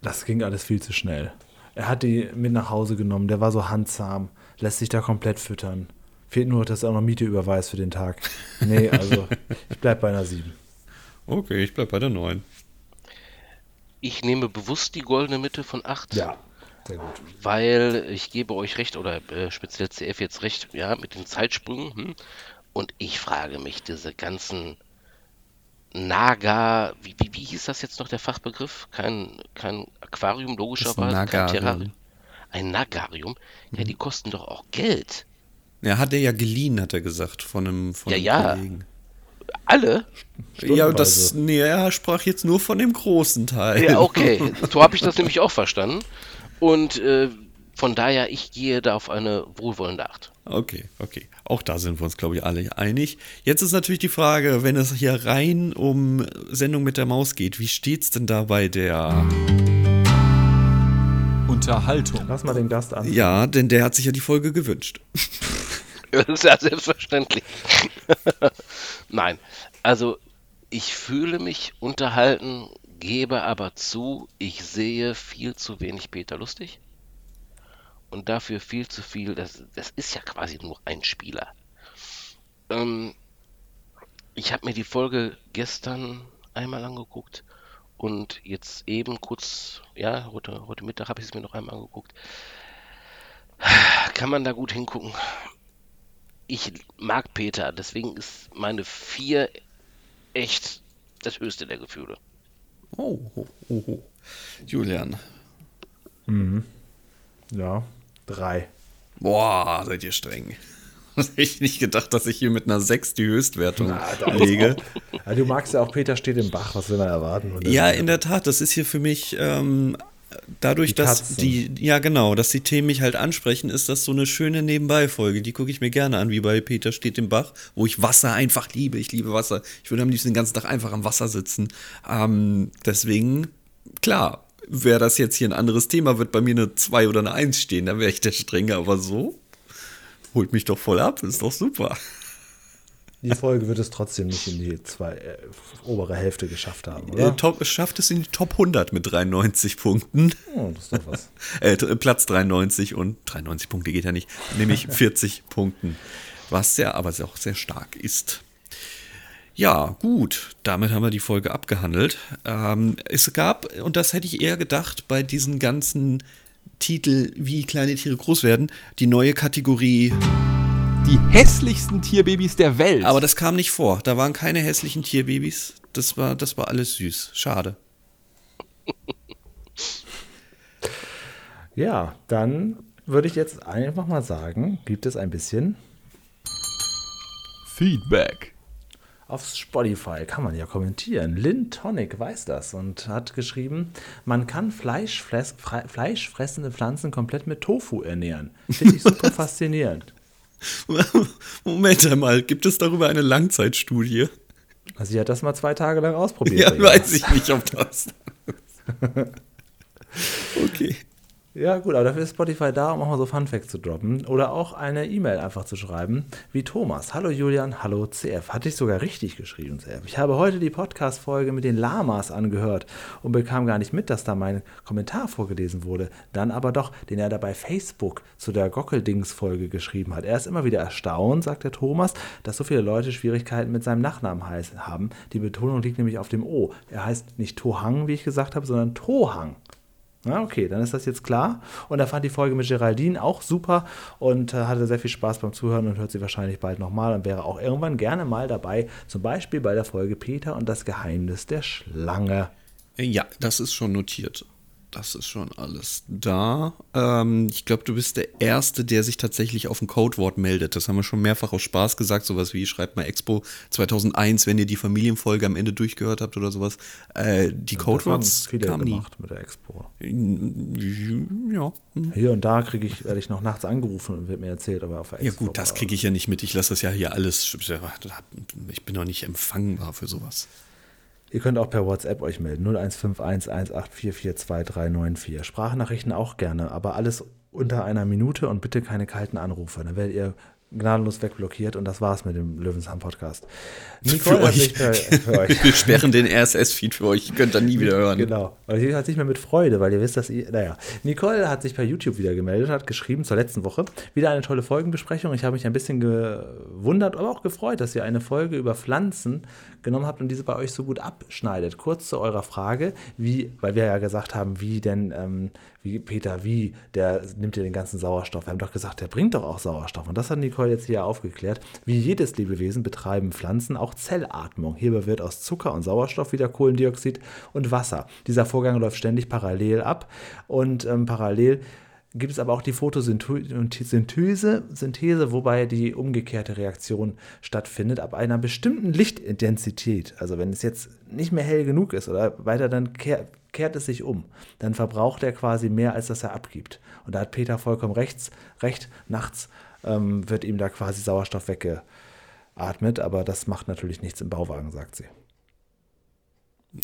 Das ging alles viel zu schnell. Er hat die mit nach Hause genommen, der war so handzahm, lässt sich da komplett füttern. Fehlt nur, dass er auch noch Miete überweist für den Tag. Nee, <laughs> also ich bleib bei einer 7. Okay, ich bleib bei der neun. Ich nehme bewusst die goldene Mitte von 8. Ja, sehr gut. weil ich gebe euch recht, oder äh, speziell CF jetzt recht, ja, mit den Zeitsprüngen. Hm? Und ich frage mich, diese ganzen Naga, wie, wie, wie hieß das jetzt noch der Fachbegriff? Kein, kein Aquarium, logischerweise, kein Nagarium. Terrarium. Ein Nagarium, ja, die kosten doch auch Geld. Ja, hat er ja geliehen, hat er gesagt, von einem, von Ja, einem ja. Kollegen. Alle? Ja, das, nee, er sprach jetzt nur von dem großen Teil. Ja, okay. <laughs> so habe ich das nämlich auch verstanden. Und äh, von daher, ich gehe da auf eine wohlwollende Acht. Okay, okay. Auch da sind wir uns, glaube ich, alle einig. Jetzt ist natürlich die Frage, wenn es hier rein um Sendung mit der Maus geht, wie steht's denn da bei der. Unterhaltung. Lass mal den Gast an. Ja, denn der hat sich ja die Folge gewünscht. <laughs> Das ist ja selbstverständlich. <laughs> Nein, also ich fühle mich unterhalten, gebe aber zu, ich sehe viel zu wenig Peter Lustig. Und dafür viel zu viel, das, das ist ja quasi nur ein Spieler. Ähm, ich habe mir die Folge gestern einmal angeguckt Und jetzt eben kurz, ja, heute, heute Mittag habe ich es mir noch einmal angeguckt. Kann man da gut hingucken. Ich mag Peter, deswegen ist meine 4 echt das höchste der Gefühle. Oh, oh, oh, oh. Julian. Mhm. Ja, drei. Boah, seid ihr streng. <laughs> Hätte ich nicht gedacht, dass ich hier mit einer 6 die Höchstwertung Na, lege. Ja, du magst ja auch Peter steht im Bach, was will man erwarten? Ja, in der Tat, das ist hier für mich ähm, dadurch, die dass die, ja genau, dass die Themen mich halt ansprechen, ist das so eine schöne Nebenbei-Folge. Die gucke ich mir gerne an, wie bei Peter steht im Bach, wo ich Wasser einfach liebe. Ich liebe Wasser. Ich würde am liebsten den ganzen Tag einfach am Wasser sitzen. Ähm, deswegen, klar, wäre das jetzt hier ein anderes Thema, wird bei mir eine 2 oder eine 1 stehen, dann wäre ich der Strenge, aber so holt mich doch voll ab, ist doch super. Die Folge wird es trotzdem nicht in die zwei, äh, obere Hälfte geschafft haben, oder? Äh, top, schafft es in die Top 100 mit 93 Punkten. Oh, das ist doch was. <laughs> äh, Platz 93 und 93 Punkte geht ja nicht, nämlich 40 Punkten. Was ja aber auch sehr stark ist. Ja, gut, damit haben wir die Folge abgehandelt. Ähm, es gab, und das hätte ich eher gedacht, bei diesen ganzen Titel Wie kleine Tiere groß werden, die neue Kategorie. Die hässlichsten Tierbabys der Welt. Aber das kam nicht vor. Da waren keine hässlichen Tierbabys. Das war, das war alles süß. Schade. Ja, dann würde ich jetzt einfach mal sagen, gibt es ein bisschen Feedback. Auf Spotify kann man ja kommentieren. Lynn Tonic weiß das und hat geschrieben, man kann Fleischfress, fleischfressende Pflanzen komplett mit Tofu ernähren. Finde ich super <laughs> faszinierend. Moment einmal, gibt es darüber eine Langzeitstudie? Also sie hat das mal zwei Tage lang ausprobiert. Ja, weiß ich nicht, ob das. <laughs> okay. Ja, gut, aber dafür ist Spotify da, um auch mal so Funfacts zu droppen. Oder auch eine E-Mail einfach zu schreiben, wie Thomas. Hallo Julian, hallo CF. Hatte ich sogar richtig geschrieben, CF. Ich habe heute die Podcast-Folge mit den Lamas angehört und bekam gar nicht mit, dass da mein Kommentar vorgelesen wurde. Dann aber doch, den er da bei Facebook zu der Gockeldings-Folge geschrieben hat. Er ist immer wieder erstaunt, sagt der Thomas, dass so viele Leute Schwierigkeiten mit seinem Nachnamen haben. Die Betonung liegt nämlich auf dem O. Er heißt nicht Tohang, wie ich gesagt habe, sondern Tohang. Ja, okay, dann ist das jetzt klar. Und er fand die Folge mit Geraldine auch super und äh, hatte sehr viel Spaß beim Zuhören und hört sie wahrscheinlich bald nochmal und wäre auch irgendwann gerne mal dabei, zum Beispiel bei der Folge Peter und das Geheimnis der Schlange. Ja, das ist schon notiert das ist schon alles da. Ähm, ich glaube, du bist der Erste, der sich tatsächlich auf ein Codewort meldet. Das haben wir schon mehrfach aus Spaß gesagt. Sowas wie, schreibt mal Expo 2001, wenn ihr die Familienfolge am Ende durchgehört habt oder sowas. Äh, die ja, Codewords viele kamen gemacht mit der Expo. Ja. Hm. Hier und da kriege ich, werde ich noch nachts angerufen und wird mir erzählt, aber auf der Expo. Ja gut, das kriege ich ja nicht mit. Ich lasse das ja hier alles. Ich bin noch nicht empfangbar für sowas. Ihr könnt auch per WhatsApp euch melden. 0151 184429394. Sprachnachrichten auch gerne, aber alles unter einer Minute und bitte keine kalten Anrufe. Dann werdet ihr gnadenlos wegblockiert und das war's mit dem Löwensheim Podcast. Nicole für euch. Per, für euch. Wir sperren den RSS-Feed für euch, ihr könnt dann nie wieder hören. Genau. Aber sie hat nicht mehr mit Freude, weil ihr wisst, dass ihr, naja. Nicole hat sich per YouTube wieder gemeldet, hat geschrieben zur letzten Woche, wieder eine tolle Folgenbesprechung. Ich habe mich ein bisschen gewundert, aber auch gefreut, dass ihr eine Folge über Pflanzen genommen habt und diese bei euch so gut abschneidet. Kurz zu eurer Frage, wie, weil wir ja gesagt haben, wie denn, ähm, wie Peter, wie, der nimmt ja den ganzen Sauerstoff. Wir haben doch gesagt, der bringt doch auch Sauerstoff. Und das hat Nicole jetzt hier aufgeklärt. Wie jedes Lebewesen betreiben Pflanzen auch Zellatmung. Hierbei wird aus Zucker und Sauerstoff wieder Kohlendioxid und Wasser. Dieser Vorgang läuft ständig parallel ab und ähm, parallel gibt es aber auch die Photosynthese, Synthese, wobei die umgekehrte Reaktion stattfindet ab einer bestimmten Lichtintensität. Also wenn es jetzt nicht mehr hell genug ist oder weiter, dann kehrt, es sich um. Dann verbraucht er quasi mehr, als dass er abgibt. Und da hat Peter vollkommen rechts, recht. Nachts ähm, wird ihm da quasi Sauerstoff weggeatmet, aber das macht natürlich nichts im Bauwagen, sagt sie.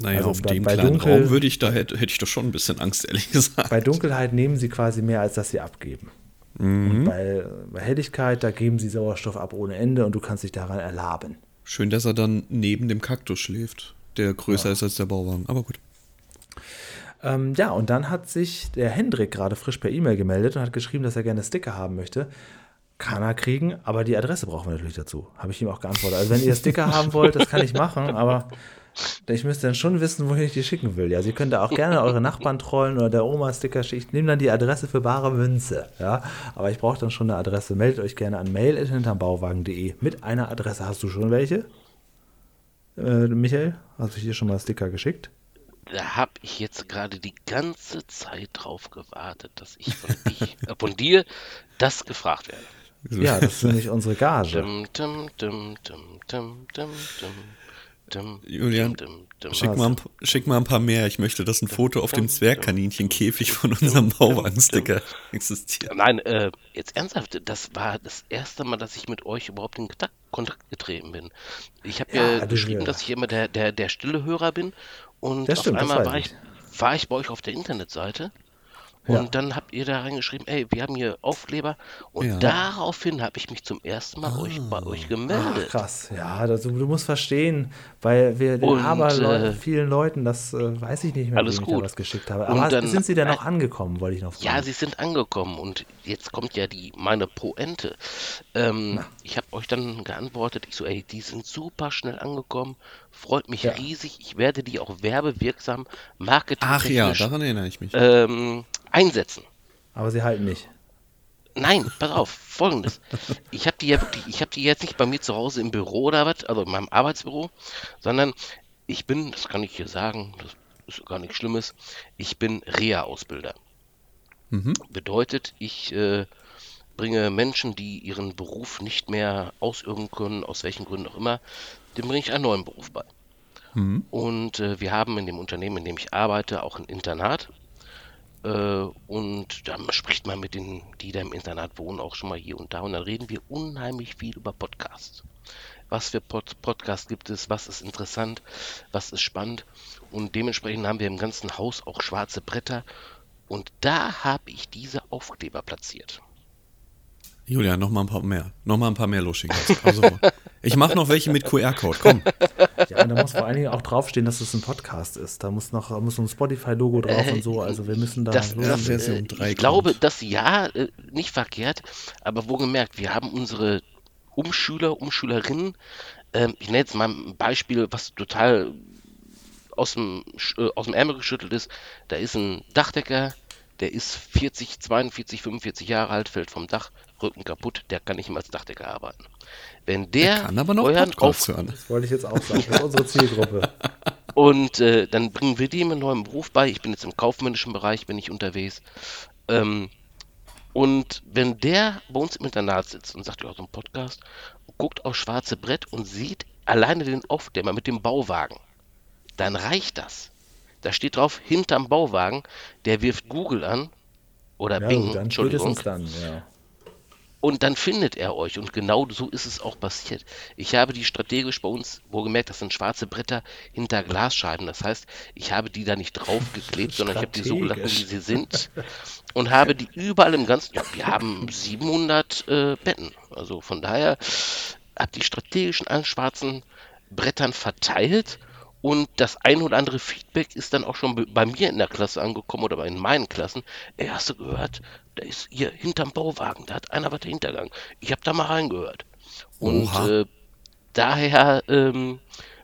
Naja, also auf bei, dem kleinen Dunkel, Raum würde ich, da hätte, hätte ich doch schon ein bisschen Angst, ehrlich gesagt. Bei Dunkelheit nehmen sie quasi mehr, als dass sie abgeben. Mhm. Bei, bei, Helligkeit, da geben sie Sauerstoff ab ohne Ende und du kannst dich daran erlaben. Schön, dass er dann neben dem Kaktus schläft, der größer ja. ist als der Bauwagen, aber gut. Ähm, ja, und dann hat sich der Hendrik gerade frisch per E-Mail gemeldet und hat geschrieben, dass er gerne Sticker haben möchte. Kann er kriegen, aber die Adresse brauchen wir natürlich dazu. Habe ich ihm auch geantwortet. Also wenn ihr Sticker haben wollt, das kann ich machen, aber Ich müsste dann schon wissen, wohin ich die schicken will. Ja, Sie können da auch gerne eure Nachbarn trollen oder der Oma-Sticker schicken. Ich nehme dann die Adresse für bare Münze. Ja, aber ich brauche dann schon eine Adresse. Meldet euch gerne an mail.hintermbauwagen.de mit einer Adresse. Hast du schon welche? Äh, Michael, hast du hier schon mal Sticker geschickt? Da habe ich jetzt gerade die ganze Zeit drauf gewartet, dass ich von, dich, <laughs> äh, von dir das gefragt werde. Ja, das ist nämlich unsere Gage. Dum, dum, dum, dum, dum, dum, dum. Julian, Schick mal, ein, schick mal ein paar mehr. Ich möchte, dass ein Foto auf dem Zwergkaninchenkäfig von unserem Bauwagensticker existiert. Nein, äh, jetzt ernsthaft, das war das erste Mal, dass ich mit euch überhaupt in Kontakt, getreten bin. Ich habe Ja, ja, geschrieben, dass ich immer der, der, der stille Hörer bin und Das stimmt, auf das einmal war ich. war ich bei euch auf der Internetseite und Ja. dann habt ihr da reingeschrieben, ey, wir haben hier Aufkleber und Ja. daraufhin habe ich mich zum ersten Mal euch, bei euch Ach, gemeldet. krass, ja, das, du, musst verstehen, weil wir den Und, Aberleu- äh, vielen Leuten, das äh, weiß ich nicht mehr, alles gut. was geschickt habe. Aber dann- sind sie denn auch angekommen, wollte ich noch fragen. Ja, sie sind angekommen und jetzt kommt ja die meine Pointe. Ähm, ich habe euch dann geantwortet, ich so, ey, die sind super schnell angekommen, freut mich Ja. riesig, ich werde die auch werbewirksam, Ach ja, marketingtechnisch daran erinnere ich mich. ähm, einsetzen. Aber sie halten nicht. Nein, pass auf, folgendes. Ich habe die ja wirklich, ich habe die jetzt nicht bei mir zu Hause im Büro oder was, also in meinem Arbeitsbüro, sondern ich bin, das kann ich hier sagen, das ist gar nichts Schlimmes, ich bin Reha-Ausbilder. Bedeutet, ich äh, bringe Menschen, die ihren Beruf nicht mehr ausüben können, aus welchen Gründen auch immer, dem bringe ich einen neuen Beruf bei. Und äh, wir haben in dem Unternehmen, in dem ich arbeite, auch ein Internat. Äh, und da spricht man mit den, die da im Internat wohnen, auch schon mal hier und da. Und dann reden wir unheimlich viel über Podcasts. Was für Pod Podcasts gibt es? Was ist interessant? Was ist spannend? Und dementsprechend haben wir im ganzen Haus auch schwarze Bretter. Und da habe ich diese Aufkleber platziert. Julian, noch mal ein paar mehr. Noch mal ein paar mehr losschicken. Also, ich mache noch welche mit QR-Code. Komm. Ja, und da muss vor allen Dingen auch draufstehen, dass es ein Podcast ist. Da muss noch muss so ein Spotify-Logo drauf und so. Also wir müssen da Das, das, Version äh, drei ich glaube, das ja, äh, nicht verkehrt, aber wo gemerkt, wir haben unsere Umschüler, Umschülerinnen, ähm, ich nenne jetzt mal ein Beispiel, was total aus dem, äh, aus dem Ärmel geschüttelt ist. Da ist ein Dachdecker, der ist 40, 42, 45 Jahre alt, fällt vom Dach, Rücken kaputt, der kann nicht mehr als Dachdecker arbeiten. Wenn der, Kann aber noch euren Podcasts hören. Das wollte ich jetzt auch sagen. Das ist unsere Zielgruppe. <laughs> und äh, dann bringen wir dem einen neuen Beruf bei. Ich bin jetzt im kaufmännischen Bereich, bin ich unterwegs. Ähm, und wenn der bei uns im Internat sitzt und sagt, ja, so ein Podcast, guckt aufs schwarze Brett und sieht alleine den Aufdämmer mit dem Bauwagen, dann reicht das. Da steht drauf, hinterm Bauwagen, der wirft Google an oder Ja, Bing, dann Entschuldigung, dann, ja. und dann findet er euch. Und genau so ist es auch passiert. Ich habe die strategisch bei uns, wohlgemerkt, das sind schwarze Bretter hinter Glasscheiben. Das heißt, ich habe die da nicht draufgeklebt, <laughs> sondern ich habe die so gelassen, wie sie sind. Und habe die überall im ganzen, ja, wir haben 700 äh, Betten. Also von daher habe die strategischen an schwarzen Brettern verteilt. Und das ein oder andere Feedback ist dann auch schon be- bei mir in der Klasse angekommen oder bei- in meinen Klassen. Ey, hast du gehört? Da ist hier hinterm Bauwagen, da hat einer was hintergangen. Ich habe da mal reingehört. Und äh, daher ähm,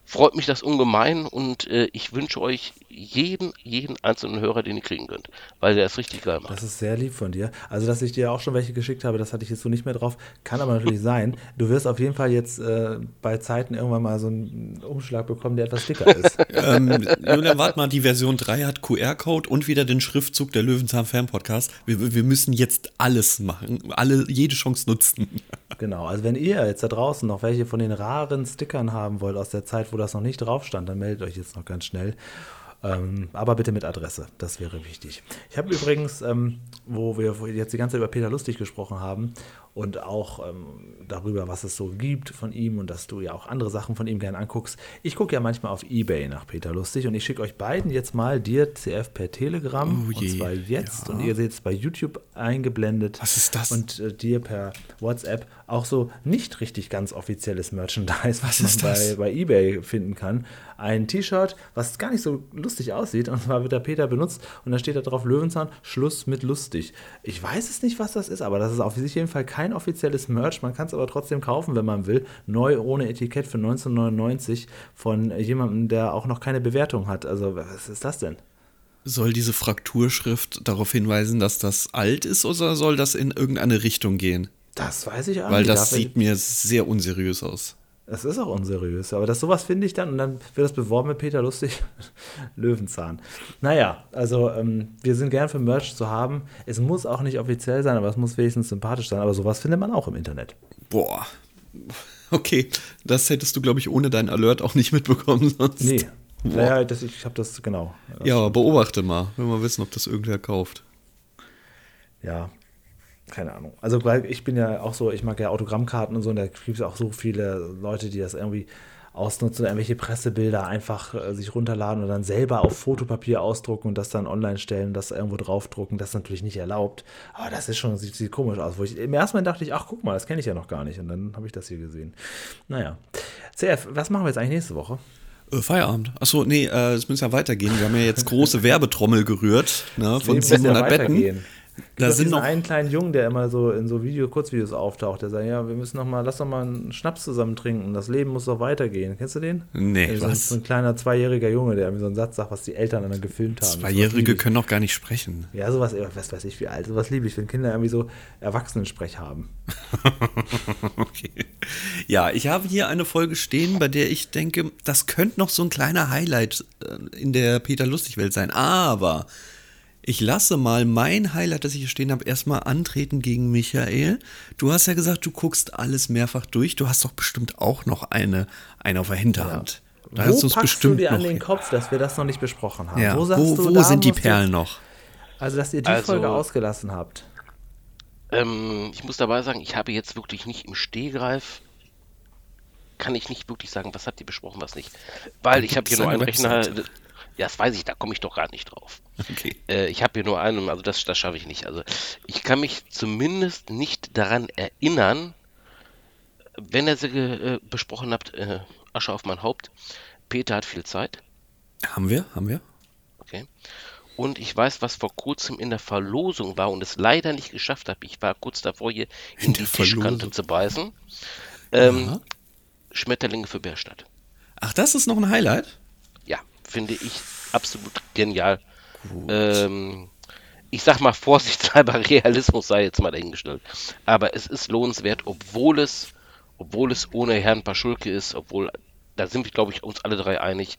freut mich das ungemein und äh, ich wünsche euch jeden, jeden einzelnen Hörer, den ihr kriegen könnt, weil der es richtig geil macht. Das ist sehr lieb von dir. Also, dass ich dir auch schon welche geschickt habe, das hatte ich jetzt so nicht mehr drauf. Kann aber natürlich <laughs> sein. Du wirst auf jeden Fall jetzt äh, bei Zeiten irgendwann mal so einen Umschlag bekommen, der etwas dicker ist. <laughs> ähm, Julian, warte mal, die Version 3 hat QR-Code und wieder den Schriftzug der Löwenzahn Fan Podcast. Wir, wir müssen jetzt alles machen, alle, jede Chance nutzen. <laughs> genau. Also, wenn ihr jetzt da draußen noch welche von den raren Stickern haben wollt aus der Zeit, wo das noch nicht drauf stand, dann meldet euch jetzt noch ganz schnell. Ähm, aber bitte mit Adresse, das wäre wichtig. Ich habe übrigens, ähm, wo wir jetzt die ganze Zeit über Peter Lustig gesprochen haben und auch ähm, darüber, was es so gibt von ihm und dass du ja auch andere Sachen von ihm gerne anguckst. Ich gucke ja manchmal auf Ebay nach Peter Lustig und ich schicke euch beiden jetzt mal dir CF per Telegram Oh je, und zwar jetzt ja. und ihr seht es bei YouTube eingeblendet. Was ist das? Und äh, dir per WhatsApp auch so nicht richtig ganz offizielles Merchandise, was, ist man bei, bei eBay finden kann. Ein T-Shirt, was gar nicht so lustig aussieht, und zwar wird der Peter benutzt und da steht da drauf Löwenzahn, Schluss mit lustig. Ich weiß es nicht, was das ist, aber das ist auf jeden Fall kein offizielles Merch, man kann es aber trotzdem kaufen, wenn man will. Neu ohne Etikett für 1999 von jemandem, der auch noch keine Bewertung hat. Also, was ist das denn? Soll diese Frakturschrift darauf hinweisen, dass das alt ist oder soll das in irgendeine Richtung gehen? Das weiß ich auch Weil das sieht mir sehr unseriös aus. Das ist auch unseriös, aber das sowas finde ich dann und dann wird das beworben mit Peter Lustig, <laughs> Löwenzahn. Naja, also ähm, wir sind gern für Merch zu haben. Es muss auch nicht offiziell sein, aber es muss wenigstens sympathisch sein. Aber sowas findet man auch im Internet. Boah. Okay, das hättest du, glaube ich, ohne deinen Alert auch nicht mitbekommen sonst. Nee. Naja, das, ich habe das genau. Ja, aber beobachte mal, wenn wir wissen, ob das irgendwer kauft. Ja, keine Ahnung. Also, weil ich bin ja auch so, ich mag ja Autogrammkarten und so, und da gibt es auch so viele Leute, die das irgendwie ausnutzen, irgendwelche Pressebilder einfach äh, sich runterladen und dann selber auf Fotopapier ausdrucken und das dann online stellen, das irgendwo draufdrucken. Das ist natürlich nicht erlaubt. Aber das ist schon, sieht, sieht komisch aus. Wo ich, Im ersten Mal dachte ich, ach guck mal, das kenne ich ja noch gar nicht. Und dann habe ich das hier gesehen. Naja. CF, was machen wir jetzt eigentlich nächste Woche? Äh, Feierabend. Achso, nee, äh, es muss ja weitergehen. Wir haben ja jetzt große Werbetrommel gerührt, ne, von 700 ja Betten. Da sind noch einen kleinen Jungen, der immer so in so Video, Kurzvideos auftaucht, der sagt, ja, wir müssen noch mal, lass doch mal einen Schnaps zusammen trinken, das Leben muss doch weitergehen. Kennst du den? Nee, so, was? So ein kleiner zweijähriger Junge, der mir so einen Satz sagt, was die Eltern dann gefilmt haben. Zweijährige können doch gar nicht sprechen. Ja, sowas, was weiß ich wie alt, sowas liebe ich, wenn Kinder irgendwie so Erwachsenensprech haben. <laughs> okay. Ja, ich habe hier eine Folge stehen, bei der ich denke, das könnte noch so ein kleiner Highlight äh, in der Peter Lustig-Welt sein, aber ich lasse mal mein Highlight, das ich hier stehen habe, erstmal antreten gegen Michael. Du hast ja gesagt, du guckst alles mehrfach durch. Du hast doch bestimmt auch noch eine, eine auf der Hinterhand. Ja. Da wo hast packst bestimmt du dir an den Kopf, dass wir das noch nicht besprochen haben? Ja. Wo, wo, du, wo sind die Perlen noch? Also, dass ihr die also, Folge ausgelassen habt. Ähm, ich muss dabei sagen, ich habe jetzt wirklich nicht im Stehgreif kann ich nicht wirklich sagen, was habt ihr besprochen, was nicht. Weil ich habe hier nur einen Rechner, ja, das weiß ich, da komme ich doch gar nicht drauf. Okay. Äh, ich habe hier nur einen, also das, das schaffe ich nicht. Also ich kann mich zumindest nicht daran erinnern, wenn ihr sie äh, besprochen habt, äh, Asche auf mein Haupt. Peter hat viel Zeit. Haben wir, haben wir. Okay. Und ich weiß, was vor kurzem in der Verlosung war und es leider nicht geschafft habe. Ich war kurz davor, hier in, in die Tischkante zu beißen. Ähm, Schmetterlinge für Bärstadt. Ach, das ist noch ein Highlight? Finde ich absolut genial. Ähm, ich sag mal vorsichtshalber, <laughs> Realismus sei jetzt mal dahingestellt. Aber es ist lohnenswert, obwohl es, obwohl es ohne Herrn Paschulke ist, obwohl, da sind wir, glaube ich, uns alle drei einig,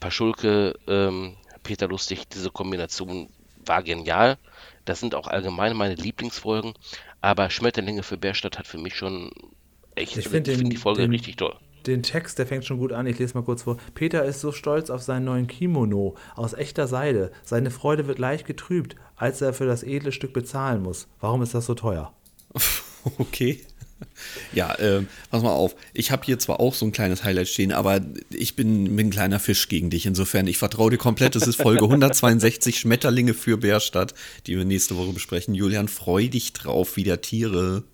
Paschulke, ähm, Peter Lustig, diese Kombination war genial. Das sind auch allgemein meine Lieblingsfolgen, aber Schmetterlinge für Bärstadt hat für mich schon echt, ich finde find die Folge den, richtig toll den Text, der fängt schon gut an. Ich lese mal kurz vor. Peter ist so stolz auf seinen neuen Kimono aus echter Seide. Seine Freude wird leicht getrübt, als er für das edle Stück bezahlen muss. Warum ist das so teuer? <laughs> Okay. Ja, äh, pass mal auf. Ich habe hier zwar auch so ein kleines Highlight stehen, aber ich bin, bin ein kleiner Fisch gegen dich. Insofern, ich vertraue dir komplett. Es ist Folge <laughs> 162 Schmetterlinge für Bärstadt, die wir nächste Woche besprechen. Julian, freu dich drauf, wieder Tiere.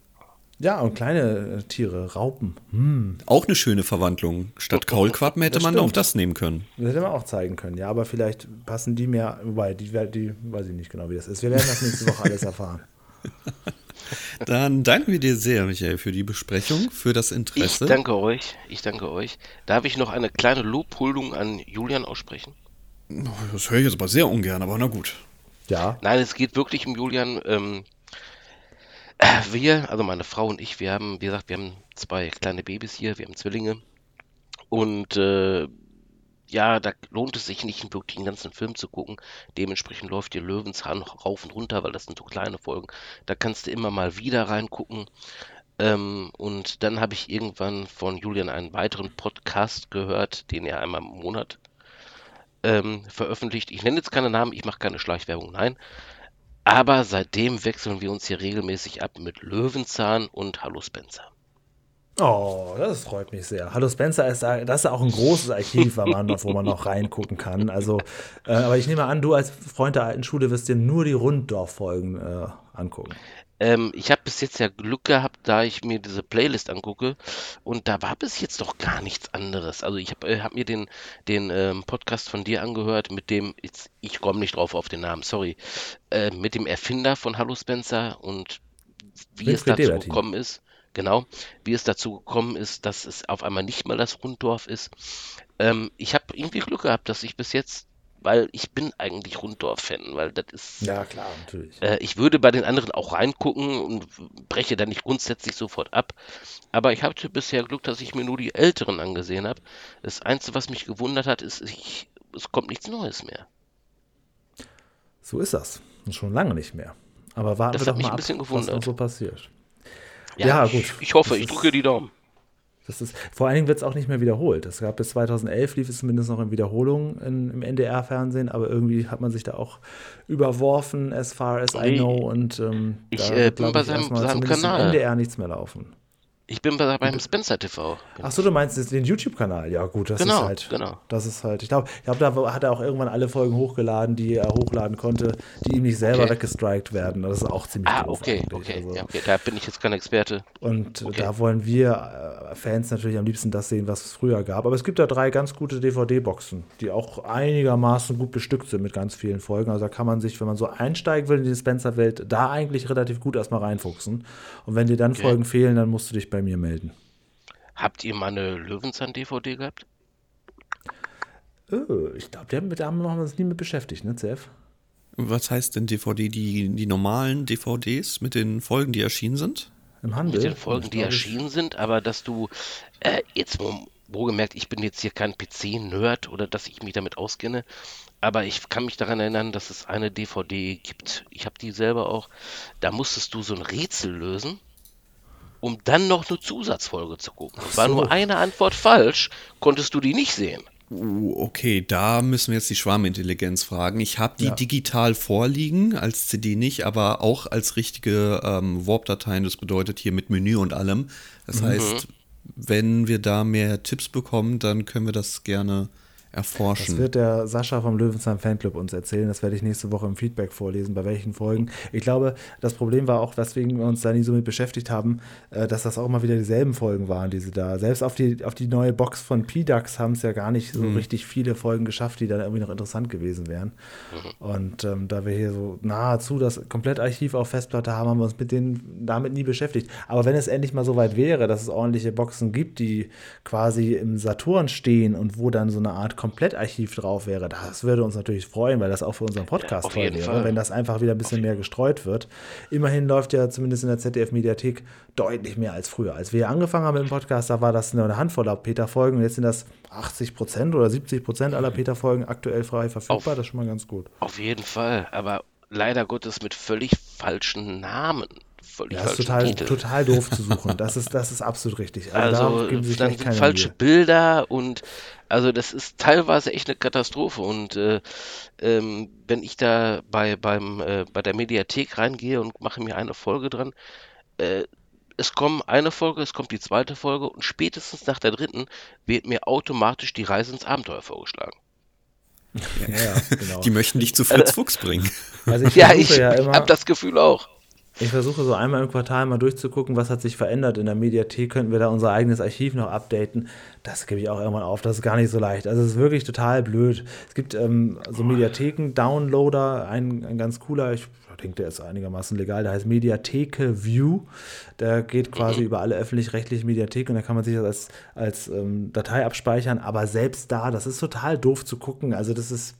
Ja, und kleine äh, Tiere, Raupen. Hm. Auch eine schöne Verwandlung. Statt Kaulquappen hätte das man stimmt. auch das nehmen können. Das hätte man auch zeigen können, ja, aber vielleicht passen die mehr, wobei, die, die weiß ich nicht genau, wie das ist. Wir werden das nächste Woche alles erfahren. <laughs> <laughs> Dann danken wir dir sehr, Michael, für die Besprechung, für das Interesse. Ich danke euch, ich danke euch. Darf ich noch eine kleine Lobhuldung an Julian aussprechen? Das höre ich jetzt aber sehr ungern, aber na gut. Ja. Nein, es geht wirklich um Julian. Ähm, wir, also meine Frau und ich, wir haben, wie gesagt, wir haben zwei kleine Babys hier, wir haben Zwillinge. Und äh, ja, da lohnt es sich nicht, wirklich den ganzen Film zu gucken. Dementsprechend läuft dir Löwenzahn rauf und runter, weil das sind so kleine Folgen. Da kannst du immer mal wieder reingucken. Ähm, und dann habe ich irgendwann von Julian einen weiteren Podcast gehört, den er einmal im Monat ähm, veröffentlicht. Ich nenne jetzt keine Namen, ich mache keine Schleichwerbung, nein. Aber seitdem wechseln wir uns hier regelmäßig ab mit Löwenzahn und Hallo Spencer. Oh, das freut mich sehr. Hallo Spencer ist das ist auch ein großes Archiv, wo man noch, wo man noch reingucken kann. Also, äh, aber ich nehme an, du als Freund der alten Schule wirst dir nur die Runddorf-Folgen äh, angucken. Ähm, ich habe bis jetzt ja Glück gehabt, da ich mir diese Playlist angucke und da war bis jetzt doch gar nichts anderes. Also ich habe äh, hab mir den, den ähm, Podcast von dir angehört mit dem, jetzt, ich komme nicht drauf auf den Namen, sorry, äh, mit dem Erfinder von Hallo Spencer und wie es dazu Debertin. gekommen ist, genau, wie es dazu gekommen ist, dass es auf einmal nicht mal das Runddorf ist. Ähm, ich habe irgendwie Glück gehabt, dass ich bis jetzt, weil ich bin eigentlich Runddorf-Fan, weil das ist, Ja, klar, natürlich. äh, ich würde bei den anderen auch reingucken und breche da nicht grundsätzlich sofort ab. Aber ich hatte bisher Glück, dass ich mir nur die Älteren angesehen habe. Das Einzige, was mich gewundert hat, ist, ich, es kommt nichts Neues mehr. So ist das. Und schon lange nicht mehr. Aber warten Das wir hat doch mich mal ein bisschen ab, was noch so passiert. Ja, gut. Ich, ich hoffe, Das ich drücke die Daumen. Das ist, vor allen Dingen wird es auch nicht mehr wiederholt. Es gab bis 2011 lief es zumindest noch in Wiederholung in, im NDR-Fernsehen, aber irgendwie hat man sich da auch überworfen, as far as I know. Und ähm, Ich, da äh, bin bei ich, seinem- seinem Kanal. im NDR nichts mehr laufen. Ich bin bei, beim Spencer TV. Ach so, du meinst jetzt den YouTube-Kanal? Ja, gut, das Genau, ist halt. genau. Das ist halt. Ich glaube, ich glaub, da hat er auch irgendwann alle Folgen hochgeladen, die er hochladen konnte, die ihm nicht selber Okay. weggestrikt werden. Das ist auch ziemlich Ah, okay, okay. Also, Ja, okay. Da bin ich jetzt kein Experte. Und Okay. da wollen wir äh, Fans natürlich am liebsten das sehen, was es früher gab. Aber es gibt da drei ganz gute DVD-Boxen, die auch einigermaßen gut bestückt sind mit ganz vielen Folgen. Also da kann man sich, wenn man so einsteigen will in die Spencer-Welt, da eigentlich relativ gut erstmal reinfuchsen. Und wenn dir dann Okay. Folgen fehlen, dann musst du dich bei mir melden. Habt ihr mal eine Löwenzahn-DVD gehabt? Äh, ich glaube, da haben wir uns nie mit beschäftigt, ne, CF? Was heißt denn DVD? Die, die normalen DVDs mit den Folgen, die erschienen sind? Im Handel. Mit den Folgen, die erschienen sind, aber dass du äh, jetzt wo, wo gemerkt, ich bin jetzt hier kein PC-Nerd oder dass ich mich damit auskenne, aber ich kann mich daran erinnern, dass es eine DVD gibt. Ich habe die selber auch. Da musstest du so ein Rätsel lösen, um dann noch eine Zusatzfolge zu gucken. War so. nur eine Antwort falsch, konntest du die nicht sehen. Uh, okay, da müssen wir jetzt die Schwarmintelligenz fragen. Ich habe die Ja. digital vorliegen, als CD nicht, aber auch als richtige ähm, Warp-Dateien. Das bedeutet hier mit Menü und allem. Das heißt, wenn wir da mehr Tipps bekommen, dann können wir das gerne Das erforschen. wird der Sascha vom Löwenzahn Fanclub uns erzählen. Das werde ich nächste Woche im Feedback vorlesen, bei welchen Folgen. Ich glaube, das Problem war auch, weswegen wir uns da nie so mit beschäftigt haben, äh, dass das auch immer wieder dieselben Folgen waren, die sie da. Selbst auf die, auf die neue Box von P-Dax haben es ja gar nicht so richtig viele Folgen geschafft, die dann irgendwie noch interessant gewesen wären. Und ähm, da wir hier so nahezu das Komplettarchiv auf Festplatte haben, haben wir uns mit denen damit nie beschäftigt. Aber wenn es endlich mal so weit wäre, dass es ordentliche Boxen gibt, die quasi im Saturn stehen und wo dann so eine Art Komplettarchiv drauf wäre, das würde uns natürlich freuen, weil das auch für unseren Podcast toll wäre, Fall. wenn das einfach wieder ein bisschen mehr gestreut wird. Immerhin läuft ja zumindest in der ZDF-Mediathek deutlich mehr als früher. Als wir angefangen haben mit dem Podcast, da war das nur eine Handvoll ab Peter-Folgen und jetzt sind das 80 Prozent oder 70 Prozent aller Peter-Folgen aktuell frei verfügbar. Auf- das ist schon mal ganz gut. Auf jeden Fall, aber leider Gottes mit völlig falschen Namen. Völlig Ja, ist falschen total, total doof zu suchen. <laughs> Das ist, das ist absolut richtig. Also, Also, da geben sich dann falsche Mühe. Bilder und also das ist teilweise echt eine Katastrophe. Und äh, ähm, wenn ich da bei, beim, äh, bei der Mediathek reingehe und mache mir eine Folge dran, äh, es kommt eine Folge, es kommt die zweite Folge und spätestens nach der dritten wird mir automatisch die Reise ins Abenteuer vorgeschlagen. Ja, ja, <laughs> genau. Die möchten dich zu Fritz Fuchs bringen. Also ich Ja, ich ja immer, habe das Gefühl auch. Ich versuche so einmal im Quartal mal durchzugucken, was hat sich verändert in der Mediathek. Könnten wir da unser eigenes Archiv noch updaten? Das gebe ich auch irgendwann auf. Das ist gar nicht so leicht. Also es ist wirklich total blöd. Es gibt ähm, so Mediatheken, Downloader, ein, ein ganz cooler, ich denke, der ist einigermaßen legal, der heißt Mediatheke View. Der geht quasi über alle öffentlich-rechtlichen Mediatheken und da kann man sich das als, als ähm, Datei abspeichern. Aber selbst da, das ist total doof zu gucken. Also das ist,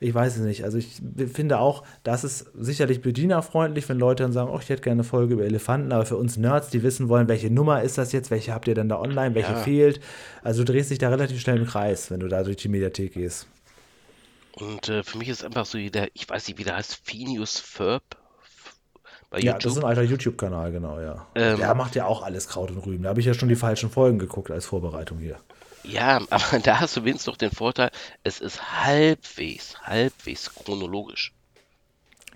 ich weiß es nicht. Also ich finde auch, das ist sicherlich bedienerfreundlich, wenn Leute dann sagen, oh, ich hätte gerne eine Folge über Elefanten, aber für uns Nerds, die wissen wollen, welche Nummer ist das jetzt, welche habt ihr denn da online, welche Ja. fehlt. Also du drehst dich da relativ schnell im Kreis, wenn du da durch die Mediathek gehst. Und äh, für mich ist einfach so der, ich weiß nicht, wie der heißt, Phineas Ferb bei Ja, das ist ein alter YouTube-Kanal, genau, ja. Ähm, der macht ja auch alles Kraut und Rüben. Da habe ich ja schon die falschen Folgen geguckt als Vorbereitung hier. Ja, <laughs> aber da hast du wenigstens noch den Vorteil, es ist halbwegs, halbwegs chronologisch.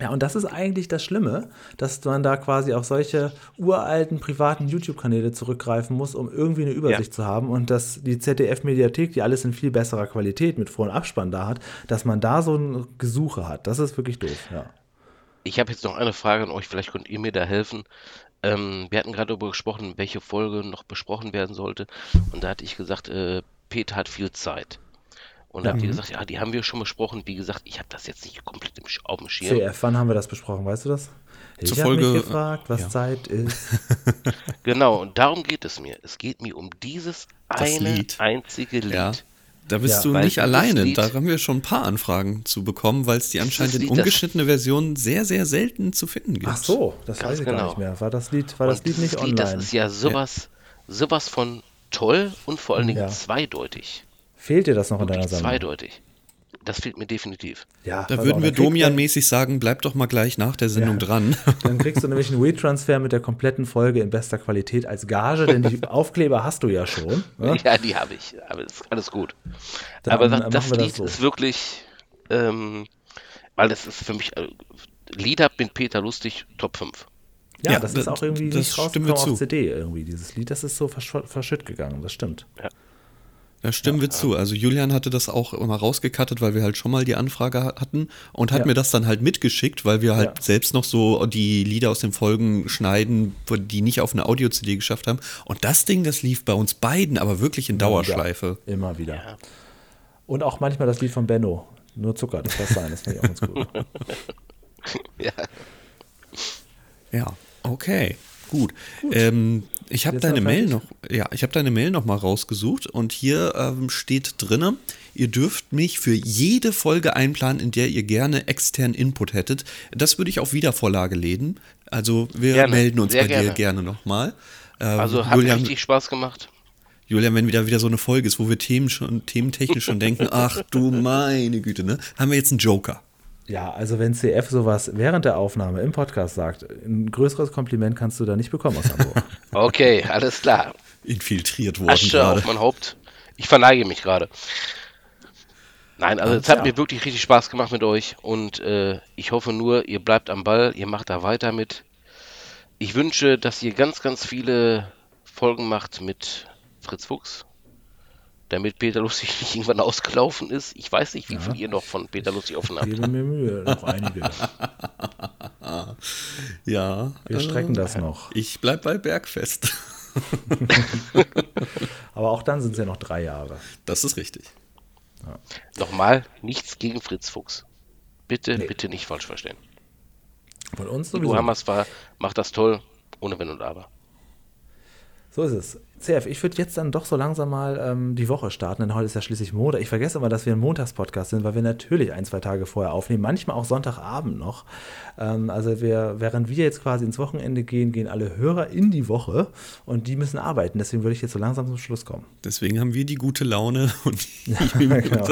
Ja, und das ist eigentlich das Schlimme, dass man da quasi auf solche uralten privaten YouTube-Kanäle zurückgreifen muss, um irgendwie eine Übersicht Ja. zu haben und dass die ZDF-Mediathek, die alles in viel besserer Qualität mit Vor- und Abspann da hat, dass man da so ein Gesuche hat. Das ist wirklich doof, ja. Ich habe jetzt noch eine Frage an euch, vielleicht könnt ihr mir da helfen. Ähm, wir hatten gerade darüber gesprochen, welche Folge noch besprochen werden sollte. Und da hatte ich gesagt, äh, Peter hat viel Zeit. Und da habt ihr gesagt, ja, die haben wir schon besprochen. Wie gesagt, ich habe das jetzt nicht komplett im, Sch- auf dem Schirm. CF, wann haben wir das besprochen, weißt du das? Ich habe mich gefragt, was ja. Zeit ist. <laughs> Genau, und darum geht es mir. Es geht mir um dieses Das eine Lied. einzige Lied. Ja. Da bist Ja, du nicht alleine. Lied- da haben wir schon ein paar Anfragen zu bekommen, weil es die anscheinend in Lied, das- ungeschnittene Versionen sehr, sehr selten zu finden gibt. Ach so, das Ganz weiß ich genau. gar nicht mehr. War das Lied, war das Und Lied nicht dieses online? das ist ja sowas, sowas von toll und vor allen Dingen Ja. zweideutig. Fehlt dir das noch in deiner Sammlung? zweideutig. Das fehlt mir definitiv. Ja, Da würden wir Domian-mäßig sagen, bleib doch mal gleich nach der Sendung Ja. dran. <laughs> Dann kriegst du nämlich einen WeTransfer mit der kompletten Folge in bester Qualität als Gage, denn die <laughs> Aufkleber hast du ja schon. Ne? Ja, die habe ich. Aber das ist alles gut. Dann aber das, das Lied so. ist wirklich, ähm, weil das ist für mich, äh, Lieder mit Peter Lustig Top 5. Ja, Ja, das da- ist auch irgendwie das nicht rausgekommen zu. auf CD irgendwie, dieses Lied. Das ist so versch verschütt gegangen, das stimmt. Da stimmen wir zu. Also Julian hatte das auch immer rausgekattet, weil wir halt schon mal die Anfrage ha- hatten und hat Ja. mir das dann halt mitgeschickt, weil wir halt Ja. selbst noch so die Lieder aus den Folgen schneiden, die nicht auf eine Audio-CD geschafft haben. Und das Ding, das lief bei uns beiden, aber wirklich in Dauerschleife. Ja, immer wieder. Und auch manchmal das Lied von Benno. Nur Zucker, das darf sein, das finde ich auch ganz gut. <laughs> Ja. Ja, okay, gut. Ähm, ich habe deine Mail noch, ja, ich habe deine Mail noch mal rausgesucht und hier ähm, steht drinne, ihr dürft mich für jede Folge einplanen, in der ihr gerne externen Input hättet. Das würde ich auf Wiedervorlage legen. Also wir Gerne, melden uns sehr bei dir gerne. gerne nochmal. Ähm, Also hat Julian, richtig Spaß gemacht. Julian, wenn wieder wieder so eine Folge ist, wo wir Themen schon, thementechnisch schon denken, <laughs> ach du meine Güte, ne? Haben wir jetzt einen Joker. Ja, also wenn CF sowas während der Aufnahme im Podcast sagt, ein größeres Kompliment kannst du da nicht bekommen aus Hamburg. <laughs> Okay, alles klar. Infiltriert worden Asche gerade. auf mein Haupt. Ich verneige mich gerade. Nein, also es hat ja. mir wirklich richtig Spaß gemacht mit euch und äh, ich hoffe nur, ihr bleibt am Ball, ihr macht da weiter mit. Ich wünsche, dass ihr ganz, ganz viele Folgen macht mit Fritz Fuchs, damit Peter Lustig <laughs> nicht irgendwann ausgelaufen ist. Ich weiß nicht, wie viel ihr noch von Peter Lustig offen habt. Gebe mir Mühe, noch einige. <laughs> Ja. Wir strecken das noch. Ich bleib bei Bergfest. <laughs> Aber auch dann sind es ja noch drei Jahre. Das ist richtig. Nochmal, nichts gegen Fritz Fuchs. Bitte, bitte nicht falsch verstehen. Von uns Du sowieso. Hammers war, macht das toll, ohne Wenn und Aber. So ist es. CF, ich würde jetzt dann doch so langsam mal ähm, die Woche starten, denn heute ist ja schließlich Montag. Ich vergesse immer, dass wir ein Montagspodcast sind, weil wir natürlich ein, zwei Tage vorher aufnehmen, manchmal auch Sonntagabend noch. Ähm, also wir, während wir jetzt quasi ins Wochenende gehen, gehen alle Hörer in die Woche und die müssen arbeiten. Deswegen würde ich jetzt so langsam zum Schluss kommen. Deswegen haben wir die gute Laune und <laughs> genau.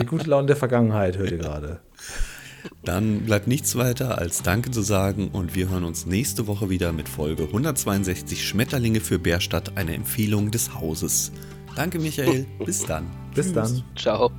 Die gute Laune der Vergangenheit hört ihr gerade. Dann bleibt nichts weiter als Danke zu sagen und wir hören uns nächste Woche wieder mit Folge 162 Schmetterlinge für Bärstadt, eine Empfehlung des Hauses. Danke Michael, bis dann. Bis dann. Ciao.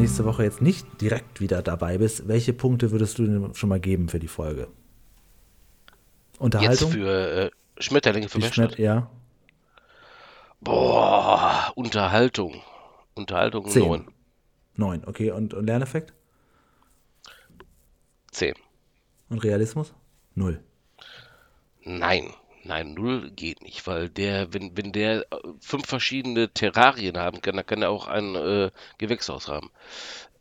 Nächste Woche jetzt nicht direkt wieder dabei bist, welche Punkte würdest du denn schon mal geben für die Folge? Jetzt Unterhaltung? für äh, Schmetterlinge für. Schmet ja. Boah, Unterhaltung. Unterhaltung Zehn. 9. Neun, okay. Und, und Lerneffekt? 10. Und Realismus? Null. Nein, nein, 0 geht nicht, weil der, wenn, wenn der äh, fünf verschiedene Terrarien haben kann, dann kann er auch ein äh, Gewächshaus haben.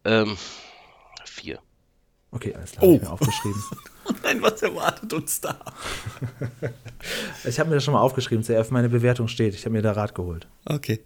Ähm, 4. Okay, alles klar, Oh. hab ich mir aufgeschrieben. <laughs> Nein, was erwartet uns da? <laughs> Ich habe mir das schon mal aufgeschrieben, CF, meine Bewertung steht. Ich habe mir da Rat geholt. Okay.